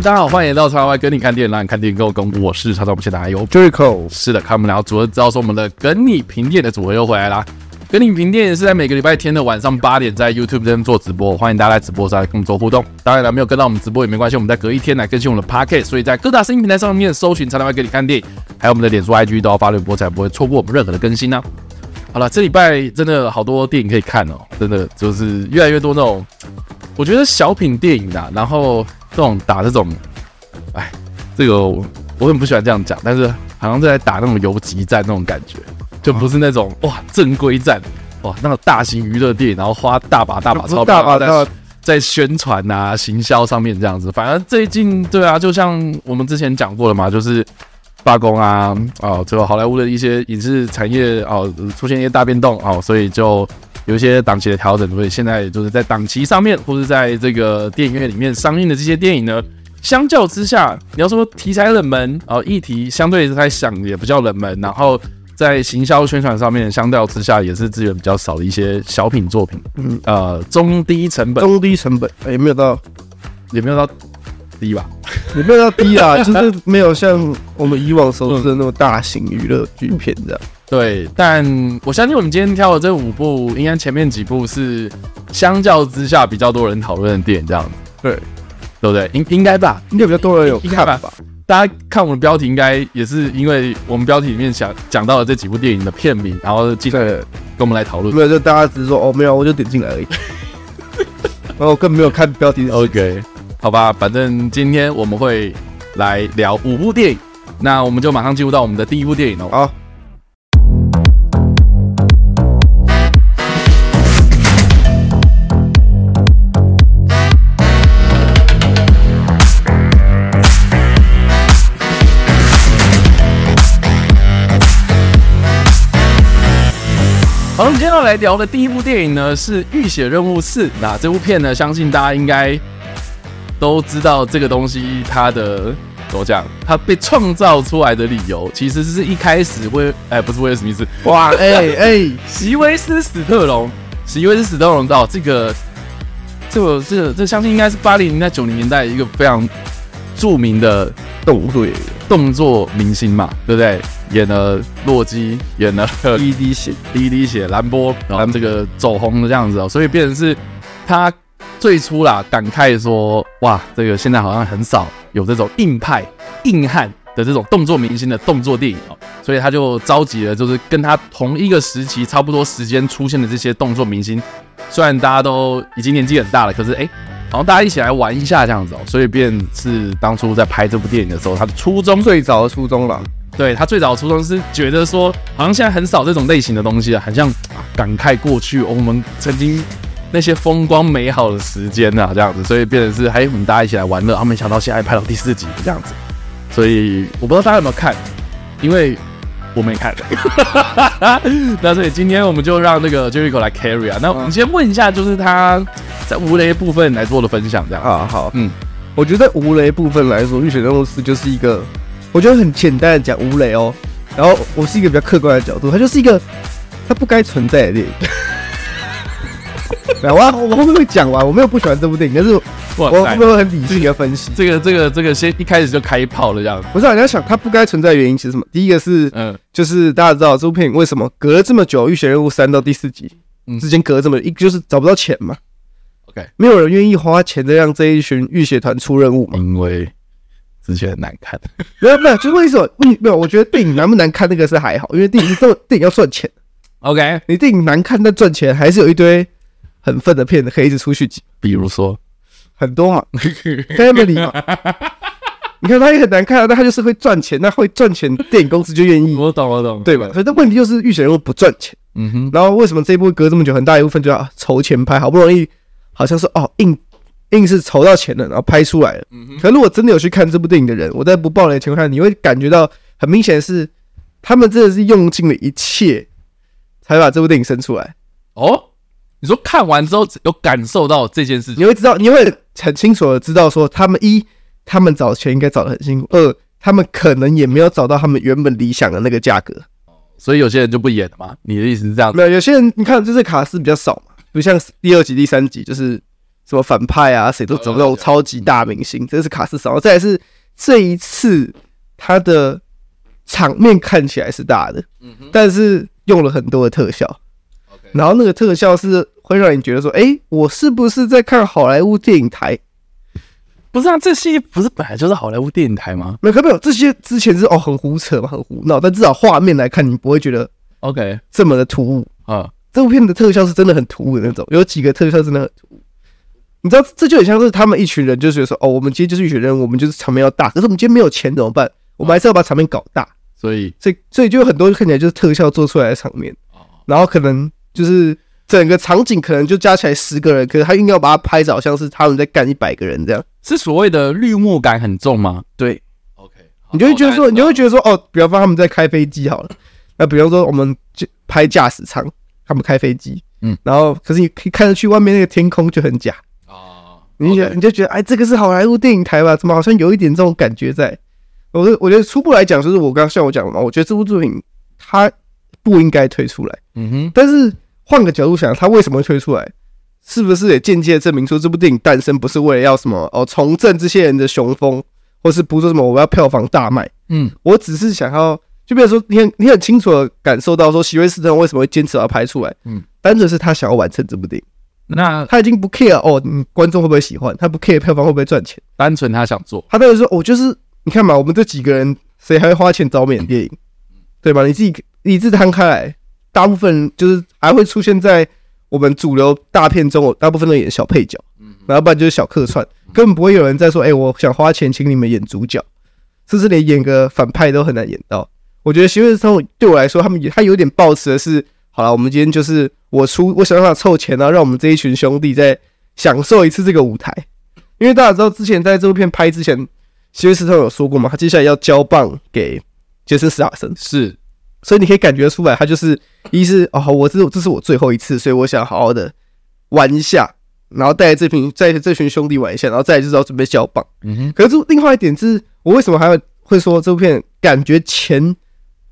嗨，大家好，欢迎来到叉 Y 跟你看电影，让你看电影跟我是叉叉不欠的还有 Jericho。是的，看我们聊组合知道说我们的跟你评电影的组合又回来啦。跟你评电影是在每个礼拜天的晚上八点在 YouTube 这边做直播，欢迎大家来直播上来跟我们做互动。当然了，没有跟到我们直播也没关系，我们在隔一天来更新我们的 Podcast，所以在各大声音平台上面搜寻叉 Y 跟你看电影，还有我们的脸书 IG 都要发绿播，才不会错过我们任何的更新呢、啊。好了，这礼拜真的好多电影可以看哦，真的就是越来越多那种，我觉得小品电影啊，然后这种打这种，哎，这个我我很不喜欢这样讲，但是好像在打那种游击战那种感觉。就不是那种哇正规战哇那种大型娱乐电影，然后花大把大把钞票在在宣传啊行销上面这样子。反正最近对啊，就像我们之前讲过了嘛，就是罢工啊哦，最后好莱坞的一些影视产业哦出现一些大变动哦，所以就有一些档期的调整。所以现在就是在档期上面，或是在这个电影院里面上映的这些电影呢，相较之下，你要说题材冷门哦，议题相对来想也比较冷门，然后。在行销宣传上面，相较之下也是资源比较少的一些小品作品，嗯，呃，中低成本，中低成本，也没有到，也没有到低吧，也没有到低啊，就是没有像我们以往熟知的那么大型娱乐剧片这样。对，但我相信我们今天挑的这五部，应该前面几部是相较之下比较多人讨论的电影，这样子，对，对不对？应应该吧，应该比较多人有看吧。大家看我们标题，应该也是因为我们标题里面想讲到了这几部电影的片名，然后记得跟我们来讨论。没有，就大家只是说哦，没有，我就点进来而已。然后更没有看标题。OK，好吧，反正今天我们会来聊五部电影，那我们就马上进入到我们的第一部电影哦。好。好，我们今天要来聊的第一部电影呢是《浴血任务四》。那这部片呢，相信大家应该都知道这个东西，它的怎么讲？它被创造出来的理由，其实是一开始威，哎，不是威尔史密斯，哇，哎 哎，席威斯史特龙，席威斯史特龙到这个，这个，这个，这相信应该是八零年代、九零年代一个非常著名的动作动作明星嘛，对不对？演了洛基，演了 第一滴血，第一滴血，蓝波，然后这个走红的这样子哦，所以变成是他最初啦，感慨说，哇，这个现在好像很少有这种硬派、硬汉的这种动作明星的动作电影哦，所以他就召集了，就是跟他同一个时期、差不多时间出现的这些动作明星，虽然大家都已经年纪很大了，可是哎，然后大家一起来玩一下这样子哦，所以便是当初在拍这部电影的时候，他的初衷，最早的初衷了。对，他最早的初衷是觉得说，好像现在很少这种类型的东西了，很像、啊、感慨过去、哦、我们曾经那些风光美好的时间啊，这样子，所以变成是还有我们大家一起来玩乐。他、啊、没想到现在拍到第四集这样子，所以我不知道大家有没有看，因为我没看。那所以今天我们就让那个 Jericho 来 carry 啊。那我们先问一下，就是他在无雷部分来做的分享，这样啊。好，嗯，我觉得无雷部分来说，《浴血任务四》就是一个。我觉得很简单的讲吴磊哦，然后我是一个比较客观的角度，他就是一个他不该存在的电影。我我后面会讲完，我没有不喜欢这部电影，但是我我没有很理性的分析。这个这个这个先一开始就开炮了这样子。不是，你要想他不该存在的原因其实什么？第一个是嗯，就是大家知道这部电影为什么隔了这么久，《浴血任务三》到第四集之间隔了这么一，就是找不到钱嘛。OK，没有人愿意花钱的让这一群浴血团出任务嘛，因为。之前很难看，没有没有，就是为什么？没有，我觉得电影难不难看那个是还好，因为电影是 电影要赚钱。OK，你电影难看但赚钱，还是有一堆很粪的片子可以一直出去挤。比如说很多啊，Family 嘛，你看他也很难看啊，但他就是会赚钱，那会赚钱，电影公司就愿意。我懂我懂，对吧？所以这问题就是浴血任务不赚钱。嗯哼，然后为什么这一部隔这么久，很大一部分就要筹钱拍，好不容易好像是哦硬。硬是筹到钱了，然后拍出来了。可如果真的有去看这部电影的人，我在不爆雷的情况下，你会感觉到很明显的是，他们真的是用尽了一切，才把这部电影生出来。哦，你说看完之后有感受到这件事情，你会知道，你会很清楚的知道说，他们一，他们找钱应该找的很辛苦；二，他们可能也没有找到他们原本理想的那个价格。所以有些人就不演了嘛？你的意思是这样子？没有，有些人你看，就是卡司比较少嘛，不像第二集、第三集就是。什么反派啊，谁都走那种超级大明星，这是卡斯少。再来是这一次他的场面看起来是大的，但是用了很多的特效，然后那个特效是会让你觉得说，哎，我是不是在看好莱坞电影台？不是啊，这些不是本来就是好莱坞电影台吗？没有，没有，这些之前是哦很胡扯嘛，很胡闹，但至少画面来看，你不会觉得 OK 这么的突兀啊。这部片的特效是真的很突兀的那种，有几个特效真的很突兀。你知道，这就很像是他们一群人就是说，哦，我们今天就是一群人，我们就是场面要大，可是我们今天没有钱怎么办？我们还是要把场面搞大。所以，所以，所以就有很多看起来就是特效做出来的场面，然后可能就是。整个场景可能就加起来十个人，可是他硬要把它拍着，好像是他们在干一百个人这样，是所谓的绿幕感很重吗？对，OK，你就会觉得说，你就会觉得说，哦，比方说他们在开飞机好了，那比方说我们就拍驾驶舱，他们开飞机，嗯，然后可是你可以看得去外面那个天空就很假啊，你就你就觉得，哎，这个是好莱坞电影台吧？怎么好像有一点这种感觉在？我我觉得初步来讲，就是我刚刚像我讲的嘛，我觉得这部作品它不应该推出来，嗯哼，但是。换个角度想，他为什么会推出来？是不是也间接证明说这部电影诞生不是为了要什么哦，重振这些人的雄风，或是不是什么我要票房大卖？嗯，我只是想要，就比如说，你很你很清楚的感受到说，席威斯特为什么会坚持要拍出来？嗯，单纯是他想要完成这部电影。那他已经不 care 哦，你观众会不会喜欢？他不 care 票房会不会赚钱？单纯他想做。他当时说，我就是你看嘛，我们这几个人谁还会花钱找美电影？对吧？你自己理智摊开来。大部分就是还会出现在我们主流大片中，我大部分都演小配角，然后不然就是小客串，根本不会有人在说：“哎，我想花钱请你们演主角。”甚至连演个反派都很难演到。我觉得席威斯特对我来说，他们他有点抱持的是：好了，我们今天就是我出，我想办法凑钱，然后让我们这一群兄弟再享受一次这个舞台。因为大家知道，之前在这部片拍之前，席威斯特有说过嘛，他接下来要交棒给杰森·斯坦森，是。所以你可以感觉出来，他就是一是哦，我这这是我最后一次，所以我想好好的玩一下，然后带着这群带着这群兄弟玩一下，然后再就是要准备交棒。嗯哼。可是另外一点是，我为什么还会会说这部片感觉钱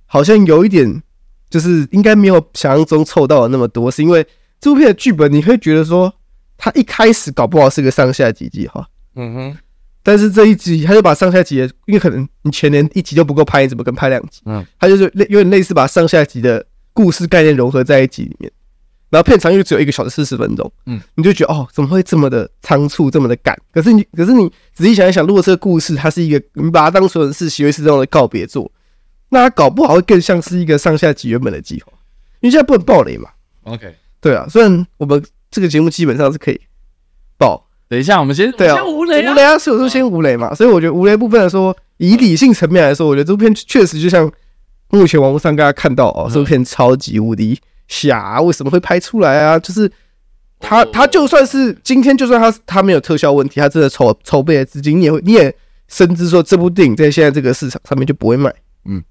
好像有一点，就是应该没有想象中凑到的那么多，是因为这部片的剧本你会觉得说，它一开始搞不好是个上下集计划。嗯哼。但是这一集他就把上下集的，因为可能你全年一集都不够拍，你怎么跟拍两集？嗯，他就是类有点类似把上下集的故事概念融合在一集里面，然后片长又只有一个小时四十分钟，嗯，你就觉得哦，怎么会这么的仓促，这么的赶？可是你，可是你仔细想一想，如果这个故事它是一个，你把它当成是席威斯这样的告别作，那它搞不好会更像是一个上下级原本的计划，因为现在不能爆雷嘛。OK，对啊，虽然我们这个节目基本上是可以爆。等一下，我们先对啊，无雷啊，无雷啊，是有时候先无雷嘛，所以我觉得无雷部分来说，以理性层面来说，我觉得这部片确实就像目前网络上大家看到哦，这部片超级无敌瞎，为什么会拍出来啊？就是他他就算是今天，就算他他没有特效问题，他真的筹筹备的资金，你也会你也深知说这部电影在现在这个市场上面就不会卖，嗯，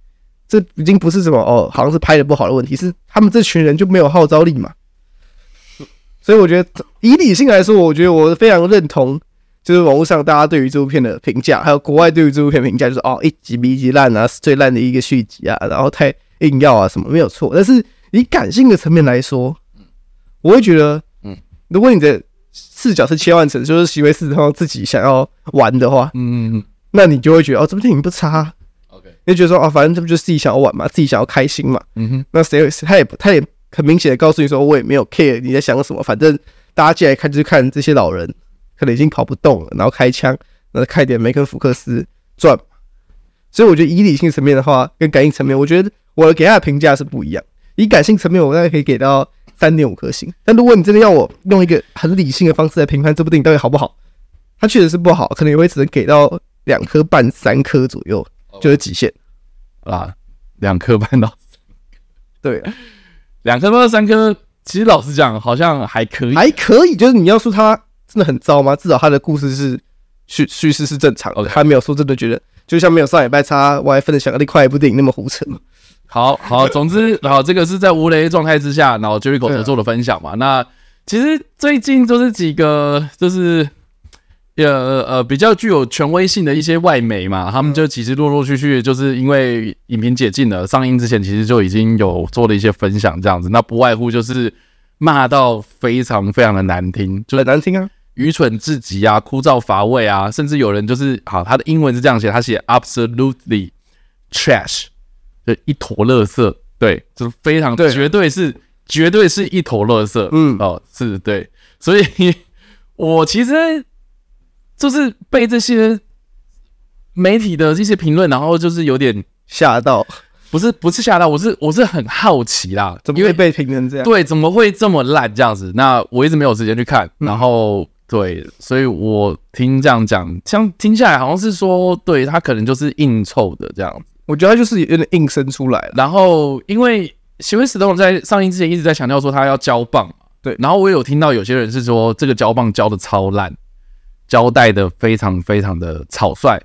这已经不是什么哦，好像是拍的不好的问题，是他们这群人就没有号召力嘛。所以我觉得，以理性来说，我觉得我非常认同，就是网络上大家对于这部片的评价，还有国外对于这部片评价，就是哦，一集比一集烂啊，是最烂的一个续集啊，然后太硬要啊什么，没有错。但是以感性的层面来说，我会觉得，嗯，如果你的视角是切换成就是席威斯特自己想要玩的话，嗯那你就会觉得哦，这部电影不差你就觉得说哦，反正这不就是自己想要玩嘛，自己想要开心嘛，嗯哼，那谁他也他也。很明显的告诉你说，我也没有 care 你在想什么，反正大家进来看就是看这些老人可能已经跑不动了，然后开枪，然后开点梅肯福克斯转。所以我觉得以理性层面的话，跟感性层面，我觉得我给他的评价是不一样。以感性层面，我大概可以给到三点五颗星。但如果你真的要我用一个很理性的方式来评判这部电影到底好不好，它确实是不好，可能也会只能给到两颗半、三颗左右，就是极限啊，两颗半到，对。两颗半到三颗，其实老实讲，好像还可以，还可以。就是你要说它真的很糟吗？至少它的故事是叙叙事是正常的，他没有说真的觉得，就像没有上礼拜差，我还分得想另外一部电影那么胡扯。好好，总之，好，这个是在无雷状态之下，然后 Jericho 合作的分享嘛。那其实最近就是几个，就是。呃呃，比较具有权威性的一些外媒嘛，他们就其实陆陆续续就是因为影评解禁了，上映之前其实就已经有做了一些分享这样子，那不外乎就是骂到非常非常的难听，就很难听啊。愚蠢至极啊，枯燥乏味啊，甚至有人就是好，他的英文是这样写，他写 absolutely trash，就一坨垃圾，对，就是非常对，绝对是绝对是一坨垃圾，嗯，哦，是对，所以 我其实就是被这些媒体的这些评论，然后就是有点吓到。不是不是吓到，我是我是很好奇啦，怎么会被评成这样？对，怎么会这么烂这样子？那我一直没有时间去看，嗯、然后对，所以我听这样讲，像听下来好像是说，对他可能就是硬凑的这样子。我觉得他就是有点硬生出来。然后因为席维史东在上映之前一直在强调说他要交棒嘛，对。然后我有听到有些人是说这个交棒交的超烂，交代的非常非常的草率。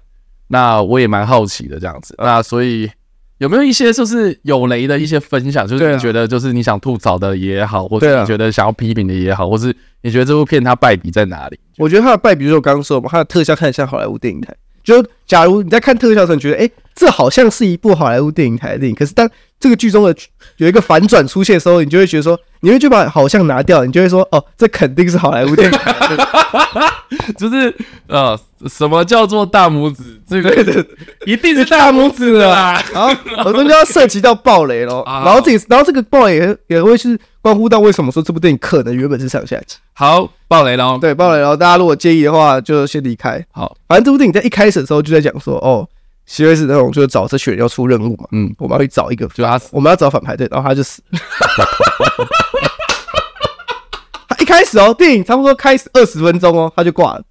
那我也蛮好奇的这样子。那所以。有没有一些就是有雷的一些分享？就是你觉得就是你想吐槽的也好，或者你觉得想要批评的也好，或是你觉得这部片它败笔在哪里？我觉得它的败笔就是我刚刚说嘛，它的特效看像好莱坞电影台。就假如你在看特效的时候，你觉得哎、欸，这好像是一部好莱坞电影台的电影，可是当这个剧中的有一个反转出现的时候，你就会觉得说，你会就把好像拿掉，你就会说，哦，这肯定是好莱坞电影台，就是呃。什么叫做大拇指？这个一定是大拇指的啦。然后我们就要涉及到暴雷喽。然后这个，然后这个暴雷也也会是关乎到为什么说这部电影可能原本是上下集。好，暴雷喽。对，暴雷喽。大家如果介意的话，就先离开。好，反正这部电影在一开始的时候就在讲说，哦，席维斯那种就是找这群人要出任务嘛。嗯，我们要去找一个，就他死，我们要找反派对，然后他就死。他一开始哦，电影差不多开始二十分钟哦，他就挂了。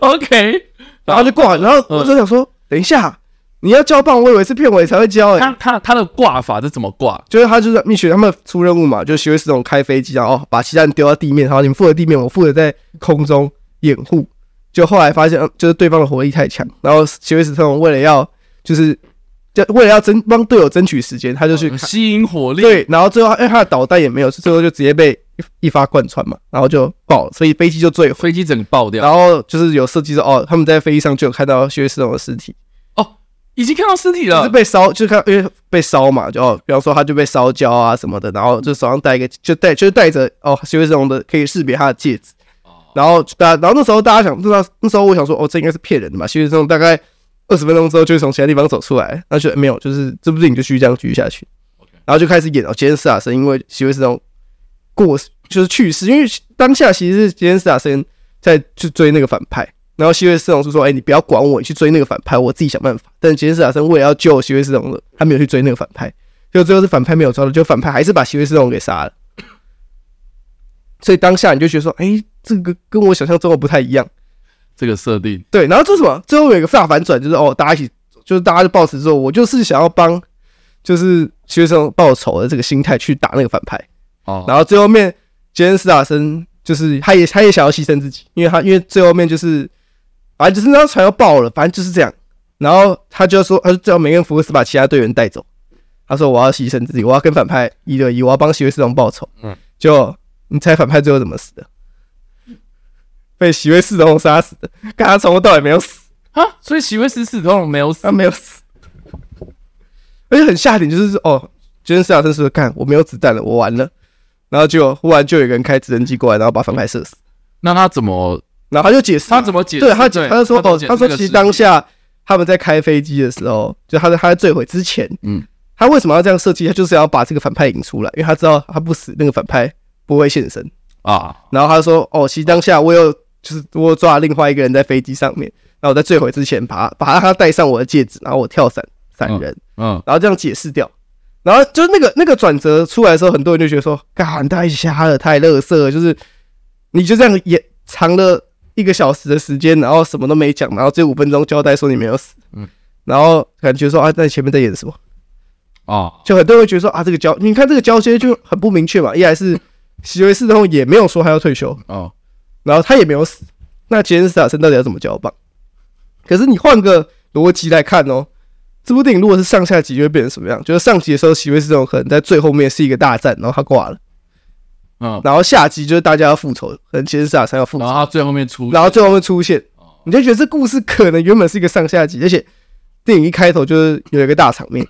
OK，然后就挂，然后我就想说，嗯、等一下，你要交棒，我以为是片尾才会交诶。他他他的挂法是怎么挂？就是他就是蜜雪他们出任务嘛，就是席维斯那种开飞机，然后把其他人丢到地面，然后你们负责地面，我负责在空中掩护。就后来发现，就是对方的火力太强，然后席维斯特龙为了要就是。就为了要争帮队友争取时间，他就去吸引火力。对，然后最后因为他的导弹也没有，最后就直接被一发贯穿嘛，然后就爆了，所以飞机就坠，飞机整个爆掉。然后就是有设计说，哦，他们在飞机上就有看到席维斯的尸体。哦，已经看到尸体了，是被烧，就看因为被烧嘛，就哦，比方说他就被烧焦啊什么的，然后就手上戴一个，就戴就是戴着哦，席维斯的可以识别他的戒指。然后大，然后那时候大家想，那那时候我想说，哦，这应该是骗人的嘛，席维斯大概。二十分钟之后，就会从其他地方走出来，那就没有，就是这部电影就继续这样继续下去然后就开始演哦，杰森·斯坦森因为席维斯东过就是去世，因为当下其实是杰森·斯坦森在去追那个反派，然后席维斯东就说：“哎、欸，你不要管我，你去追那个反派，我自己想办法。”但杰森·斯坦森为了要救席维斯东的，他没有去追那个反派，就最后是反派没有抓到，就反派还是把席维斯东给杀了。所以当下你就觉得说：“哎、欸，这个跟我想象中的不太一样。”这个设定对，然后这什么？最后有一个大反转，就是哦，大家一起，就是大家就抱持说，我就是想要帮，就是学生报仇的这个心态去打那个反派哦。然后最后面，杰恩斯坦森就是他也他也想要牺牲自己，因为他因为最后面就是反正就是那张船要爆了，反正就是这样。然后他就说，他就叫梅根福克斯把其他队员带走。他说我要牺牲自己，我要跟反派一对一，我要帮席维斯东报仇。嗯，就你猜反派最后怎么死的？被席维斯东杀死的，看他从头到尾没有死啊！所以席威斯始终没有死，他没有死，而且很下点就是哦，杰森斯坦森说：“看我没有子弹了，我完了。”然后就忽然就有一个人开直升机过来，然后把反派射死。那他怎么？然后他就解释，他怎么解释？对他，他就说：“哦，他说其实当下他们在开飞机的时候，就他在他在坠毁之前，嗯，他为什么要这样设计？他就是要把这个反派引出来，因为他知道他不死，那个反派不会现身啊。然后他说：哦，其实当下我有。”就是我抓另外一个人在飞机上面，然后我在坠毁之前把他把他戴上我的戒指，然后我跳伞闪人，嗯，然后这样解释掉，然后就是那个那个转折出来的时候，很多人就觉得说，干太瞎了，太乐色了，就是你就这样演藏了一个小时的时间，然后什么都没讲，然后这五分钟交代说你没有死，嗯，然后感觉说啊，在前面在演什么？啊？就很多人会觉得说啊，这个交你看这个交接就很不明确嘛，一来是席维斯东也没有说他要退休。哦。然后他也没有死，那杰森·斯坦森到底要怎么交棒？可是你换个逻辑来看哦，这部电影如果是上下集，就会变成什么样？就是上集的时候，席维斯这种可能在最后面是一个大战，然后他挂了，嗯，然后下集就是大家要复仇，可能杰森·斯坦森要复仇，然后他最后面出，然后最后面出现，你就觉得这故事可能原本是一个上下集，而且电影一开头就是有一个大场面，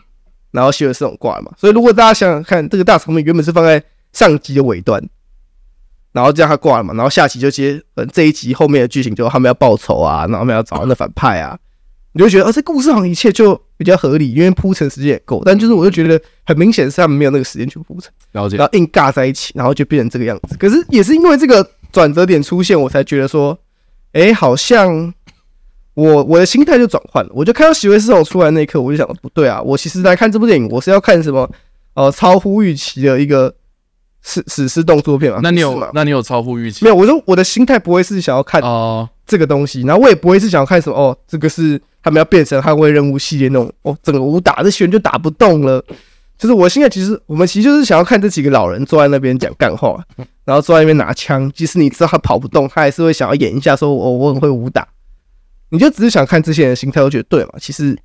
然后席维斯这种挂了嘛，所以如果大家想想看，这个大场面原本是放在上集的尾端。然后这样他挂了嘛，然后下集就接，嗯，这一集后面的剧情就他们要报仇啊，然后他们要找那反派啊，你就觉得，哦，这故事好像一切就比较合理，因为铺陈时间也够。但就是我就觉得很明显是他们没有那个时间去铺陈，了解。然后硬尬在一起，然后就变成这个样子。可是也是因为这个转折点出现，我才觉得说，哎，好像我我的心态就转换了。我就看到席维斯这种出来那一刻，我就想，不对啊，我其实来看这部电影，我是要看什么？呃，超乎预期的一个。史史诗动作片嘛？那你有那你有超乎预期？没有，我说我的心态不会是想要看哦这个东西，然后我也不会是想要看什么哦，这个是他们要变成捍卫任务系列那种哦，整个武打这些人就打不动了。就是我现在其实我们其实就是想要看这几个老人坐在那边讲干话，然后坐在那边拿枪，即使你知道他跑不动，他还是会想要演一下说我我很会武打。你就只是想看这些人的心态，我觉得对嘛？其实。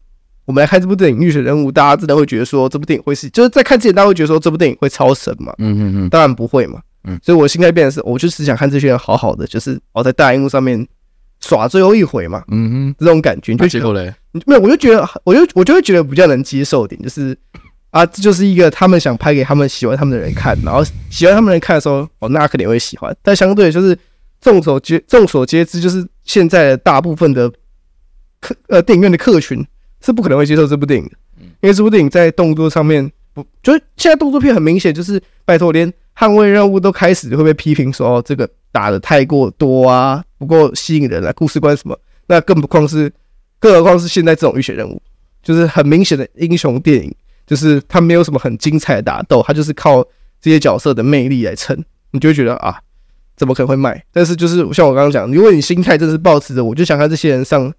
我们来看这部电影《浴血人物》，大家真的会觉得说这部电影会是，就是在看之前，大家会觉得说这部电影会超神嘛？嗯嗯嗯，当然不会嘛。嗯，所以我心态变的是，我就是想看这些人好好的，就是哦在大荧幕上面耍最后一回嘛。嗯哼，这种感觉，就结果嘞？没有，我就觉得，我就我就会觉得比较能接受点，就是啊，这就是一个他们想拍给他们喜欢他们的人看，然后喜欢他们的人看的时候，哦，那肯定会喜欢。但相对就是众所皆众所皆知，就是现在的大部分的客呃电影院的客群。是不可能会接受这部电影的，因为这部电影在动作上面不，就是现在动作片很明显就是拜托，连捍卫任务都开始会被批评说哦，这个打的太过多啊，不够吸引人啊，故事观什么，那更不况是，更何况是现在这种浴血任务，就是很明显的英雄电影，就是它没有什么很精彩的打斗，它就是靠这些角色的魅力来撑，你就会觉得啊，怎么可能会卖？但是就是像我刚刚讲，如果你心态真是抱持着，我就想看这些人上。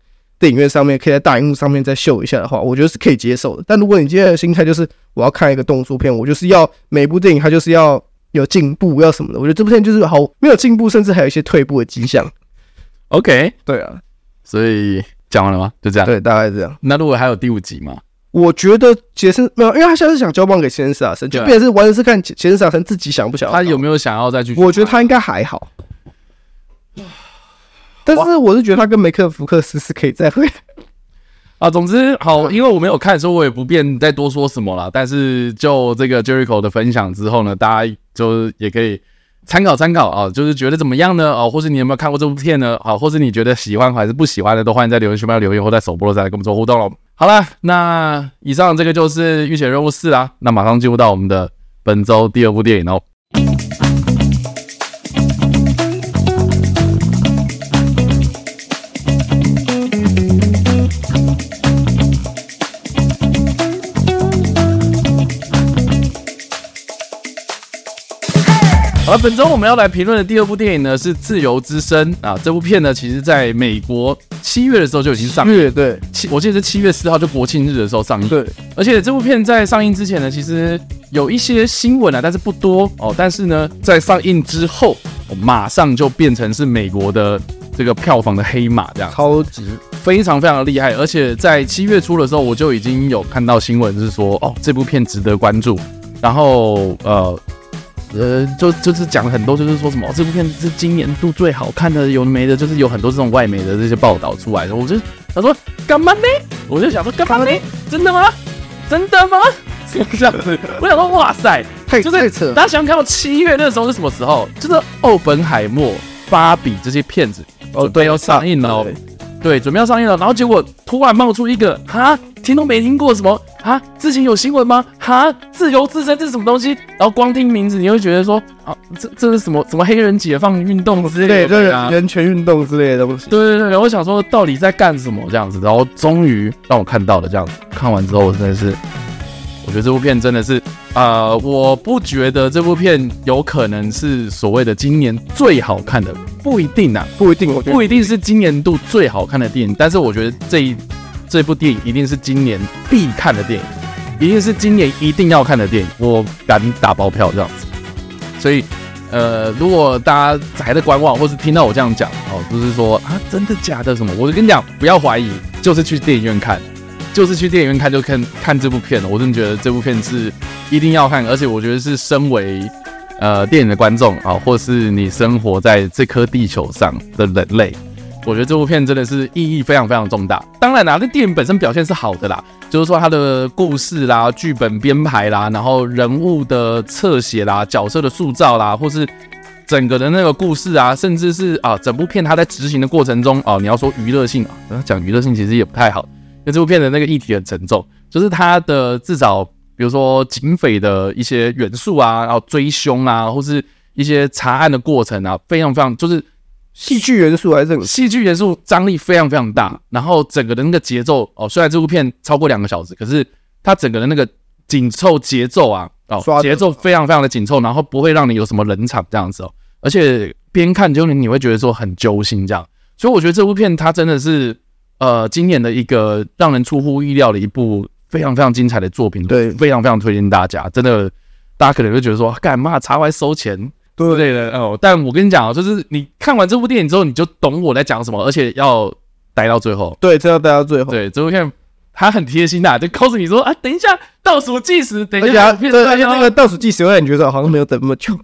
电影院上面可以在大荧幕上面再秀一下的话，我觉得是可以接受的。但如果你今天的心态就是我要看一个动作片，我就是要每部电影它就是要有进步，要什么的，我觉得这部片就是好没有进步，甚至还有一些退步的迹象。OK，对啊，所以讲完了吗？就这样，对，大概这样。那如果还有第五集吗？我觉得杰森没有，因为他现在是想交棒给杰森·斯坦森，就变成是完全是看杰森·斯坦森自己想不想要。他有没有想要再去？我觉得他应该还好。但是我是觉得他跟梅克福克斯是可以再会啊。总之好，因为我没有看，所以我也不便再多说什么了。但是就这个 Jericho 的分享之后呢，大家就也可以参考参考啊，就是觉得怎么样呢？哦，或是你有没有看过这部片呢？好，或是你觉得喜欢还是不喜欢的，都欢迎在留言区帮留言，或在首播的时候来跟我们做互动喽。好了，那以上这个就是《浴血任务四》啦。那马上进入到我们的本周第二部电影哦。而本周我们要来评论的第二部电影呢，是《自由之声》啊。这部片呢，其实在美国七月的时候就已经上映。月对，七我记得是七月四号，就国庆日的时候上映。对，而且这部片在上映之前呢，其实有一些新闻啊，但是不多哦。但是呢，在上映之后，马上就变成是美国的这个票房的黑马，这样超级非常非常的厉害。而且在七月初的时候，我就已经有看到新闻是说，哦，这部片值得关注。然后呃。呃，就就是讲了很多，就是说什么、哦、这部片是今年度最好看的，有没的，就是有很多这种外媒的这些报道出来的。我就他说干嘛呢？我就想说干嘛呢？真的吗？真的吗？这样子，我想说哇塞，太太扯！大家想看到七月那时候是什么时候？就是《奥本海默》、《芭比》这些片子哦，对，要上映了哦。对，准备要上映了，然后结果突然冒出一个哈，听都没听过什么哈，之前有新闻吗？哈，自由之声这是什么东西？然后光听名字你会觉得说啊，这这是什么什么黑人解放运动之类的，对，就是人权运动之类的东西。对对对，然后我想说到底在干什么这样子，然后终于让我看到了这样子，看完之后我真的是。我觉得这部片真的是，呃，我不觉得这部片有可能是所谓的今年最好看的，不一定啊，不一定，不一定是今年度最好看的电影，但是我觉得这一这部电影一定是今年必看的电影，一定是今年一定要看的电影，我敢打包票这样子。所以，呃，如果大家还在观望，或是听到我这样讲哦，就是说啊，真的假的什么，我就跟你讲，不要怀疑，就是去电影院看。就是去电影院看，就看看这部片了。我真的觉得这部片是一定要看，而且我觉得是身为呃电影的观众啊，或是你生活在这颗地球上的人类，我觉得这部片真的是意义非常非常重大。当然啦，这电影本身表现是好的啦，就是说它的故事啦、剧本编排啦，然后人物的侧写啦、角色的塑造啦，或是整个的那个故事啊，甚至是啊，整部片它在执行的过程中啊，你要说娱乐性啊，讲娱乐性其实也不太好，因为这部片的那个议题很沉重，就是它的至少比如说警匪的一些元素啊，然后追凶啊，或是一些查案的过程啊，非常非常就是戏剧元素还是很戏剧元素张力非常非常大，然后整个的那个节奏哦，虽然这部片超过两个小时，可是它整个的那个紧凑节奏啊。哦，节奏非常非常的紧凑，然后不会让你有什么冷场这样子哦，而且边看就你你会觉得说很揪心这样，所以我觉得这部片它真的是呃今年的一个让人出乎意料的一部非常非常精彩的作品，对，非常非常推荐大家，真的大家可能会觉得说干嘛查完收钱对。不对的哦，但我跟你讲哦，就是你看完这部电影之后，你就懂我在讲什么，而且要待到最后，对，这要待到最后，对，这部片。他很贴心的，就告诉你说啊，等一下倒数计时，等一下，而且那个倒数计时会让你觉得好像没有等那么久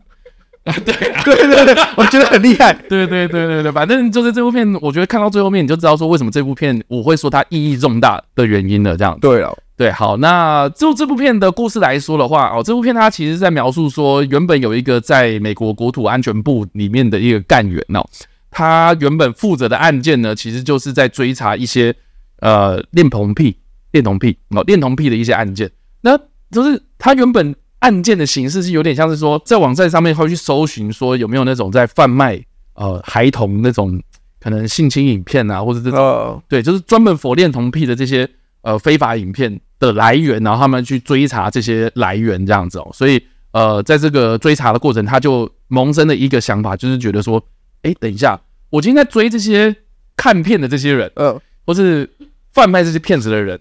啊。对啊，对对对，我觉得很厉害。对对对对对，反正就是这部片，我觉得看到最后面你就知道说为什么这部片我会说它意义重大的原因了。这样对了，对，好，那就这部片的故事来说的话，哦，这部片它其实在描述说，原本有一个在美国国土安全部里面的一个干员哦，他原本负责的案件呢，其实就是在追查一些呃恋童癖。恋童癖哦，恋童癖的一些案件，那就是他原本案件的形式是有点像是说，在网站上面会去搜寻说有没有那种在贩卖呃孩童那种可能性侵影片啊，或者这种、uh. 对，就是专门 for 恋童癖的这些呃非法影片的来源，然后他们去追查这些来源这样子哦，所以呃在这个追查的过程，他就萌生了一个想法，就是觉得说，哎，等一下，我今天在追这些看片的这些人，呃，uh. 或是贩卖这些片子的人。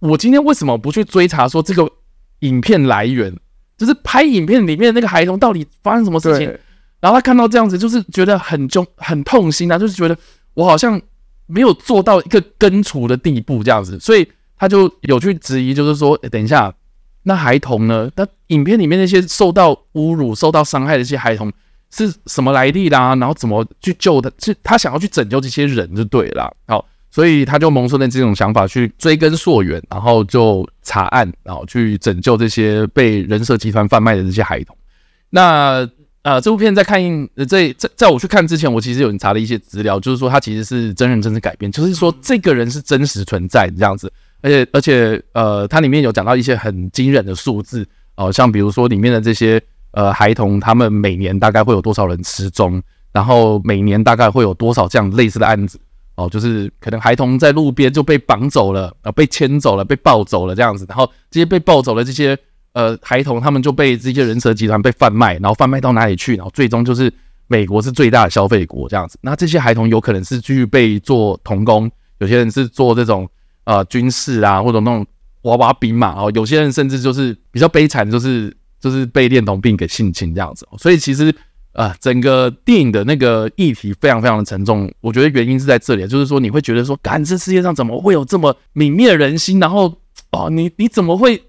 我今天为什么不去追查说这个影片来源，就是拍影片里面那个孩童到底发生什么事情？然后他看到这样子，就是觉得很重、很痛心啊，就是觉得我好像没有做到一个根除的地步这样子，所以他就有去质疑，就是说，欸，等一下，那孩童呢？那影片里面那些受到侮辱、受到伤害的一些孩童是什么来历啦？然后怎么去救他？是他想要去拯救这些人就对了，好。所以他就萌生了这种想法，去追根溯源，然后就查案，然后去拯救这些被人蛇集团贩卖的这些孩童。那呃，这部片在看呃，在在在我去看之前，我其实有查了一些资料，就是说它其实是真人真事改编，就是说这个人是真实存在的这样子。而且而且呃，它里面有讲到一些很惊人的数字哦、呃，像比如说里面的这些呃孩童，他们每年大概会有多少人失踪，然后每年大概会有多少这样类似的案子。哦，就是可能孩童在路边就被绑走了，啊，被牵走了，被抱走了这样子，然后这些被抱走的这些呃孩童，他们就被这些人蛇集团被贩卖，然后贩卖到哪里去？然后最终就是美国是最大的消费国这样子。那这些孩童有可能是去被做童工，有些人是做这种呃军事啊，或者那种娃娃兵嘛。哦，有些人甚至就是比较悲惨，就是就是被恋童病给性侵这样子。所以其实。啊，整个电影的那个议题非常非常的沉重，我觉得原因是在这里，就是说你会觉得说，干，这世界上怎么会有这么泯灭人心？然后，哦，你你怎么会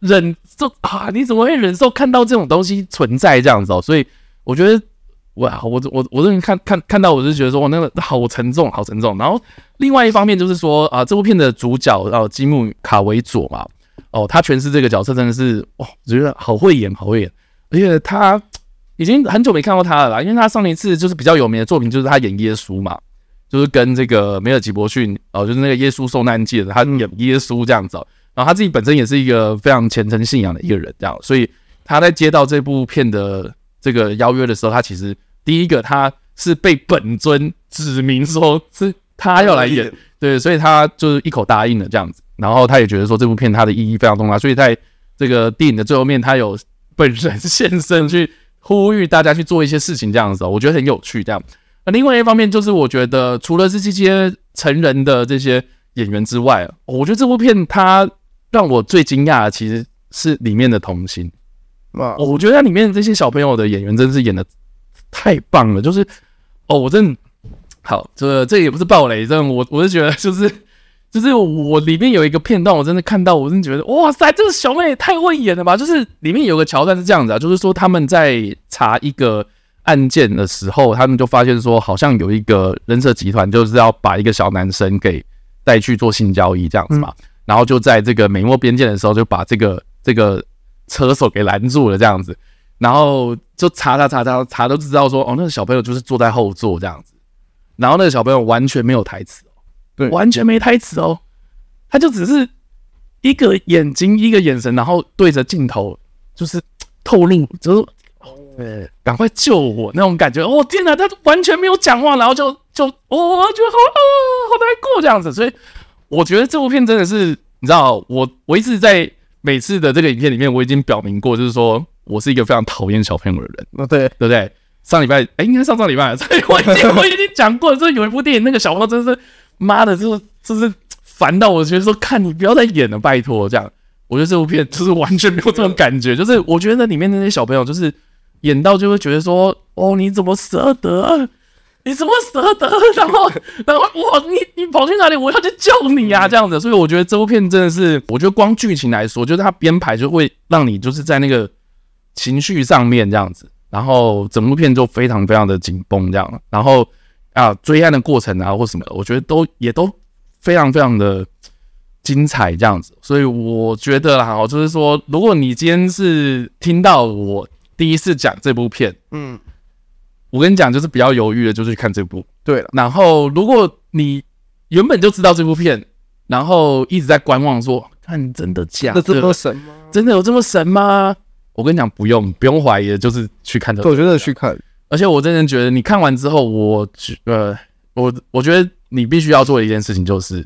忍受啊？你怎么会忍受看到这种东西存在这样子哦？所以我觉得，哇，我我我这边看看看到，我就觉得说，哇，那个好沉重，好沉重。然后另外一方面就是说，啊，这部片的主角哦，基姆卡维佐嘛，哦，他诠释这个角色真的是，哇，我觉得好会演，好会演，而且他。已经很久没看到他了啦，因为他上一次就是比较有名的作品，就是他演耶稣嘛，就是跟这个梅尔吉伯逊哦，就是那个耶稣受难记的，他演耶稣这样子。然后他自己本身也是一个非常虔诚信仰的一个人，这样，所以他在接到这部片的这个邀约的时候，他其实第一个他是被本尊指明说是他要来演，对，所以他就是一口答应了这样子。然后他也觉得说这部片它的意义非常重大，所以在这个电影的最后面，他有本人 现身去。呼吁大家去做一些事情，这样子，我觉得很有趣。这样，那另外一方面就是，我觉得除了是这些成人的这些演员之外，我觉得这部片它让我最惊讶的其实是里面的童星。哇，我觉得它里面这些小朋友的演员真是演的太棒了。就是，哦，我真好，这这也不是暴雷，这我我是觉得就是。就是我里面有一个片段，我真的看到，我真的觉得哇塞，这个小妹也太会演了吧！就是里面有个桥段是这样子啊，就是说他们在查一个案件的时候，他们就发现说，好像有一个人蛇集团就是要把一个小男生给带去做性交易这样子嘛，然后就在这个美墨边界的时候，就把这个这个车手给拦住了这样子。然后就查查查查查都知道说，哦，那个小朋友就是坐在后座这样子，然后那个小朋友完全没有台词哦，对，完全没台词哦，他就只是一个眼睛一个眼神，然后对着镜头就是透露，就是呃，赶快救我那种感觉。哦天哪，他完全没有讲话，然后就就哦，我觉得好啊，好难过这样子。所以我觉得这部片真的是，你知道，我我一直在每次的这个影片里面，我已经表明过，就是说。我是一个非常讨厌小朋友的人，那，对，对不对？上礼拜，哎，应该上上礼拜，所以我已经我已经讲过了。就是有一部电影，那个小朋友真是妈的，就是就是烦到我觉得说，看你不要再演了，拜托这样。我觉得这部片就是完全没有这种感觉，就是我觉得那里面那些小朋友就是演到就会觉得说，哦，你怎么舍得？你怎么舍得？然后然后哇，你你跑去哪里？我要去救你啊！这样子，所以我觉得这部片真的是，我觉得光剧情来说，就是它编排就会让你就是在那个。情绪上面这样子，然后整部片就非常非常的紧绷这样，然后啊追案的过程啊或什么的，我觉得都也都非常非常的精彩这样子，所以我觉得啦，就是说，如果你今天是听到我第一次讲这部片，嗯，我跟你讲，就是比较犹豫的，就去看这部。对了，然后如果你原本就知道这部片，然后一直在观望说，说看真的假的，这么神吗？真的有这么神吗？我跟你讲，不用不用怀疑的，就是去看这个。我觉得去看，而且我真的觉得，你看完之后，我觉呃，我我觉得你必须要做的一件事情就是，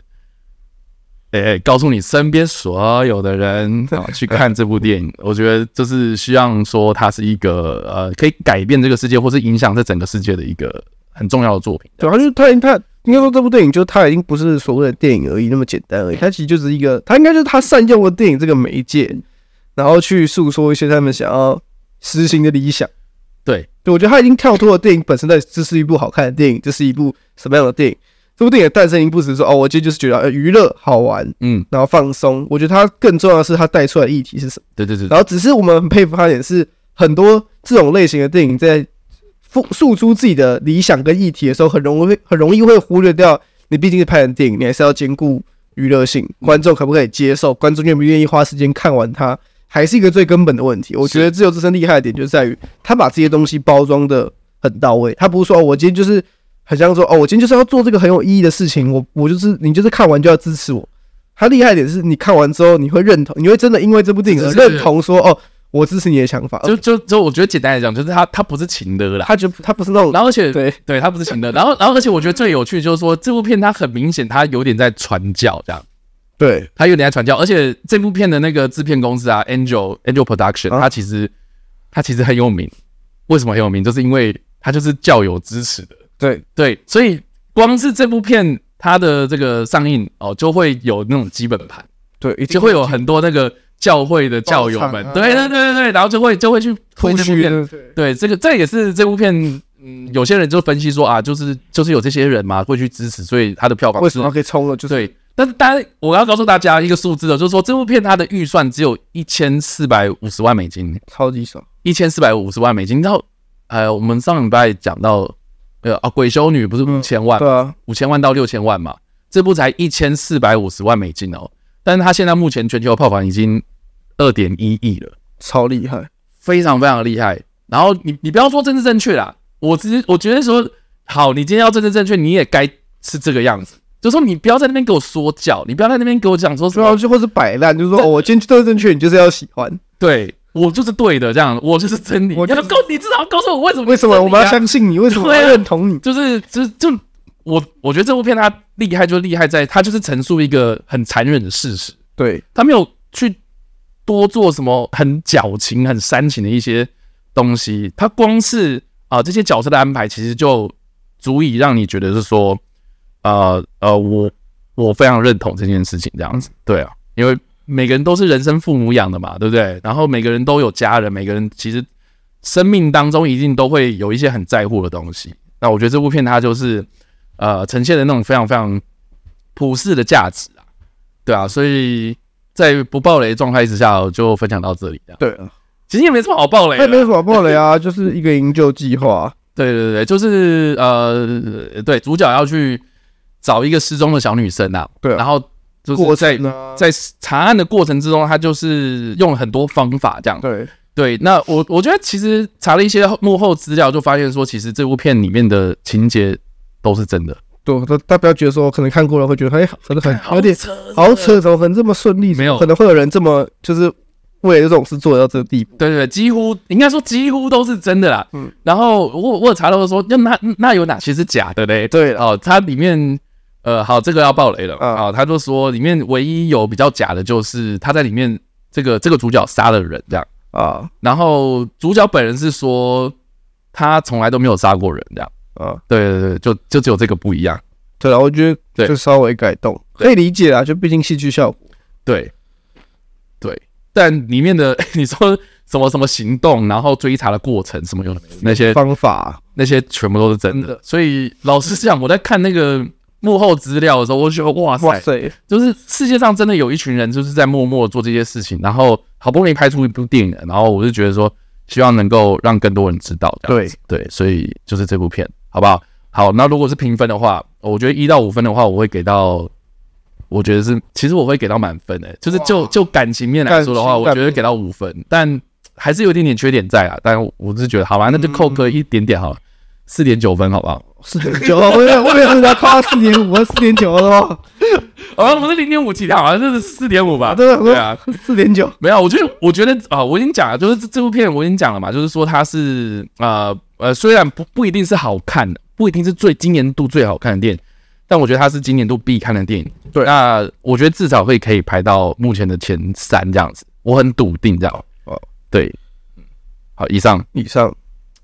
哎、欸，告诉你身边所有的人啊，去看这部电影。我觉得就是希望说，它是一个呃，可以改变这个世界，或是影响这整个世界的一个很重要的作品。对，而且它它应该说这部电影，就它已经不是所谓的电影而已那么简单而已，它其实就是一个，它应该就是它善用了电影这个媒介。然后去诉说一些他们想要实行的理想，对，我觉得他已经跳脱了电影本身的，这是一部好看的电影，这是一部什么样的电影？这部电影的诞生，不只是说哦，我今天就是觉得呃娱乐好玩，嗯，然后放松。我觉得它更重要的是，它带出来的议题是什么？对对对。然后只是我们很佩服他，也是很多这种类型的电影在诉诉出自己的理想跟议题的时候，很容易 很容易会忽略掉，你毕竟是拍的电影，你还是要兼顾娱乐性，观众可不可以接受，观众愿不愿意花时间看完它。还是一个最根本的问题。我觉得自由之声厉害的点就在于，他把这些东西包装的很到位。他不是说哦，我今天就是很像说哦，我今天就是要做这个很有意义的事情。我我就是你就是看完就要支持我。他厉害的点是你看完之后你会认同，你会真的因为这部电影而认同说哦，我支持你的想法。就就就我觉得简单来讲，就是他他不是情的啦，他就他不是那种。然后而且对对，他不是情的。然后然后而且我觉得最有趣就是说，这部片它很明显，它有点在传教这样。对，他有点在传教，而且这部片的那个制片公司啊，Angel Angel Production，他其实他其实很有名。为什么很有名？就是因为他就是教友支持的。对对，所以光是这部片它的这个上映哦，就会有那种基本盘，对，就会有很多那个教会的教友们，对对对对对，然后就会就会去推这部片。对，这个这也是这部片，嗯，有些人就分析说啊，就是就是有这些人嘛，会去支持，所以他的票房为什么可以冲了？就是对。但是，当然，我要告诉大家一个数字哦，就是说这部片它的预算只有一千四百五十万美金，超级少，一千四百五十万美金。然后，呃，我们上礼拜讲到，呃啊，鬼修女不是五千万，对啊，五千万到六千万嘛，这部才一千四百五十万美金哦。但是它现在目前全球票房已经二点一亿了，超厉害，非常非常厉害。然后你你不要说政治正确啦，我只是我觉得说，好，你今天要政治正确，你也该是这个样子。就说你不要在那边给我说教，你不要在那边给我讲说什么，就或是摆烂，就是说哦，我坚持都正确，你就是要喜欢，对我就是对的，这样我就是真理。我要告你至少告诉我为什么？为什么我们要相信你？为什么我要认同你？就是就是就我我觉得这部片它厉害就厉害在它就是陈述一个很残忍的事实，对，他没有去多做什么很矫情、很煽情的一些东西，他光是啊这些角色的安排，其实就足以让你觉得是说。呃呃，我我非常认同这件事情，这样子，对啊，因为每个人都是人生父母养的嘛，对不对？然后每个人都有家人，每个人其实生命当中一定都会有一些很在乎的东西。那我觉得这部片它就是呃呈现的那种非常非常普世的价值啊，对啊，所以在不爆雷状态之下，我就分享到这里。对啊，其实也没什么好爆雷，也没什么好爆雷啊，就是一个营救计划。对对对，就是呃，对，主角要去。找一个失踪的小女生啊，对，然后就是在在查案的过程之中，他就是用了很多方法这样，对，对，那我我觉得其实查了一些幕后资料，就发现说，其实这部片里面的情节都是真的。对，大大家不要觉得说可能看过了会觉得哎，真的很有点好扯，怎么可能这么顺利？没有，可能会有人这么就是为了这种事做到这个地步。对对对，几乎应该说几乎都是真的啦。嗯，然后我我有查到说，那那那有哪些是假的嘞？对哦，它里面呃，好，这个要爆雷了。啊、哦。他就说里面唯一有比较假的就是他在里面这个这个主角杀了人这样。啊，然后主角本人是说他从来都没有杀过人这样。啊，对对对，就就只有这个不一样，对啊，我觉得就稍微改动可以理解啊，就毕竟戏剧效果，对。对，但里面的 你说什么什么行动，然后追查的过程什么用的那些方法，那些全部都是真的，所以老实讲，我在看那个幕后资料的时候，我就觉得哇塞，哇塞，就是世界上真的有一群人就是在默默做这些事情，然后好不容易拍出一部电影，然后我就觉得说，希望能够让更多人知道，对对，所以就是这部片。好不好？好，那如果是评分的话，我觉得一到五分的话，我会给到，我觉得是，其实我会给到满分诶、欸，就是就就感情面来说的话，我觉得给到五分，但还是有一点点缺点在啊。但我是觉得，好吧，那就扣个一点点好了，四点九分，好不好？四点九，我以为我以为人家夸四点五，四点九了吗？啊，不是零点五起跳，好像这是四点五吧？对对啊，四点九。没有，我觉得我觉得啊，我已经讲了，就是这这部片我已经讲了嘛，就是说它是啊。呃，虽然不不一定是好看的，不一定是最今年度最好看的电影，但我觉得它是今年度必看的电影。对，那我觉得至少会可以排到目前的前三这样子，我很笃定这样。哦，对，好，以上以上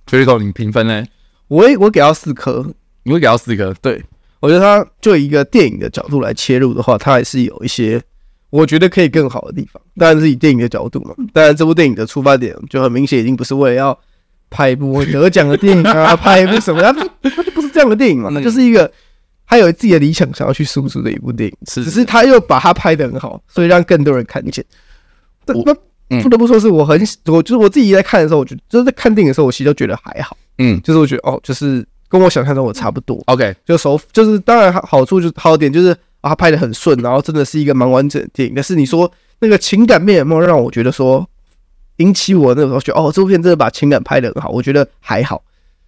，Jericho，你评分呢？我我给到四颗，你会给到四颗？对，我觉得它就一个电影的角度来切入的话，它还是有一些我觉得可以更好的地方。当然是以电影的角度嘛，当然这部电影的出发点就很明显，已经不是为了要。拍一部得奖的电影啊，拍一部什么？它它就不是这样的电影嘛，那就是一个他有自己的理想想要去输出的一部电影，是只是他又把它拍得很好，所以让更多人看见。那不得不说是我很我就是我自己在看的时候，我觉得就是在看电影的时候，我其实都觉得还好。嗯，就是我觉得哦，就是跟我想象中我差不多。OK，就手就是当然好处就是好点就是啊，他拍的很顺，然后真的是一个蛮完整的电影。但是你说那个情感面有没有让我觉得说？引起我那个时候觉得哦，这部片真的把情感拍的很好，我觉得还好。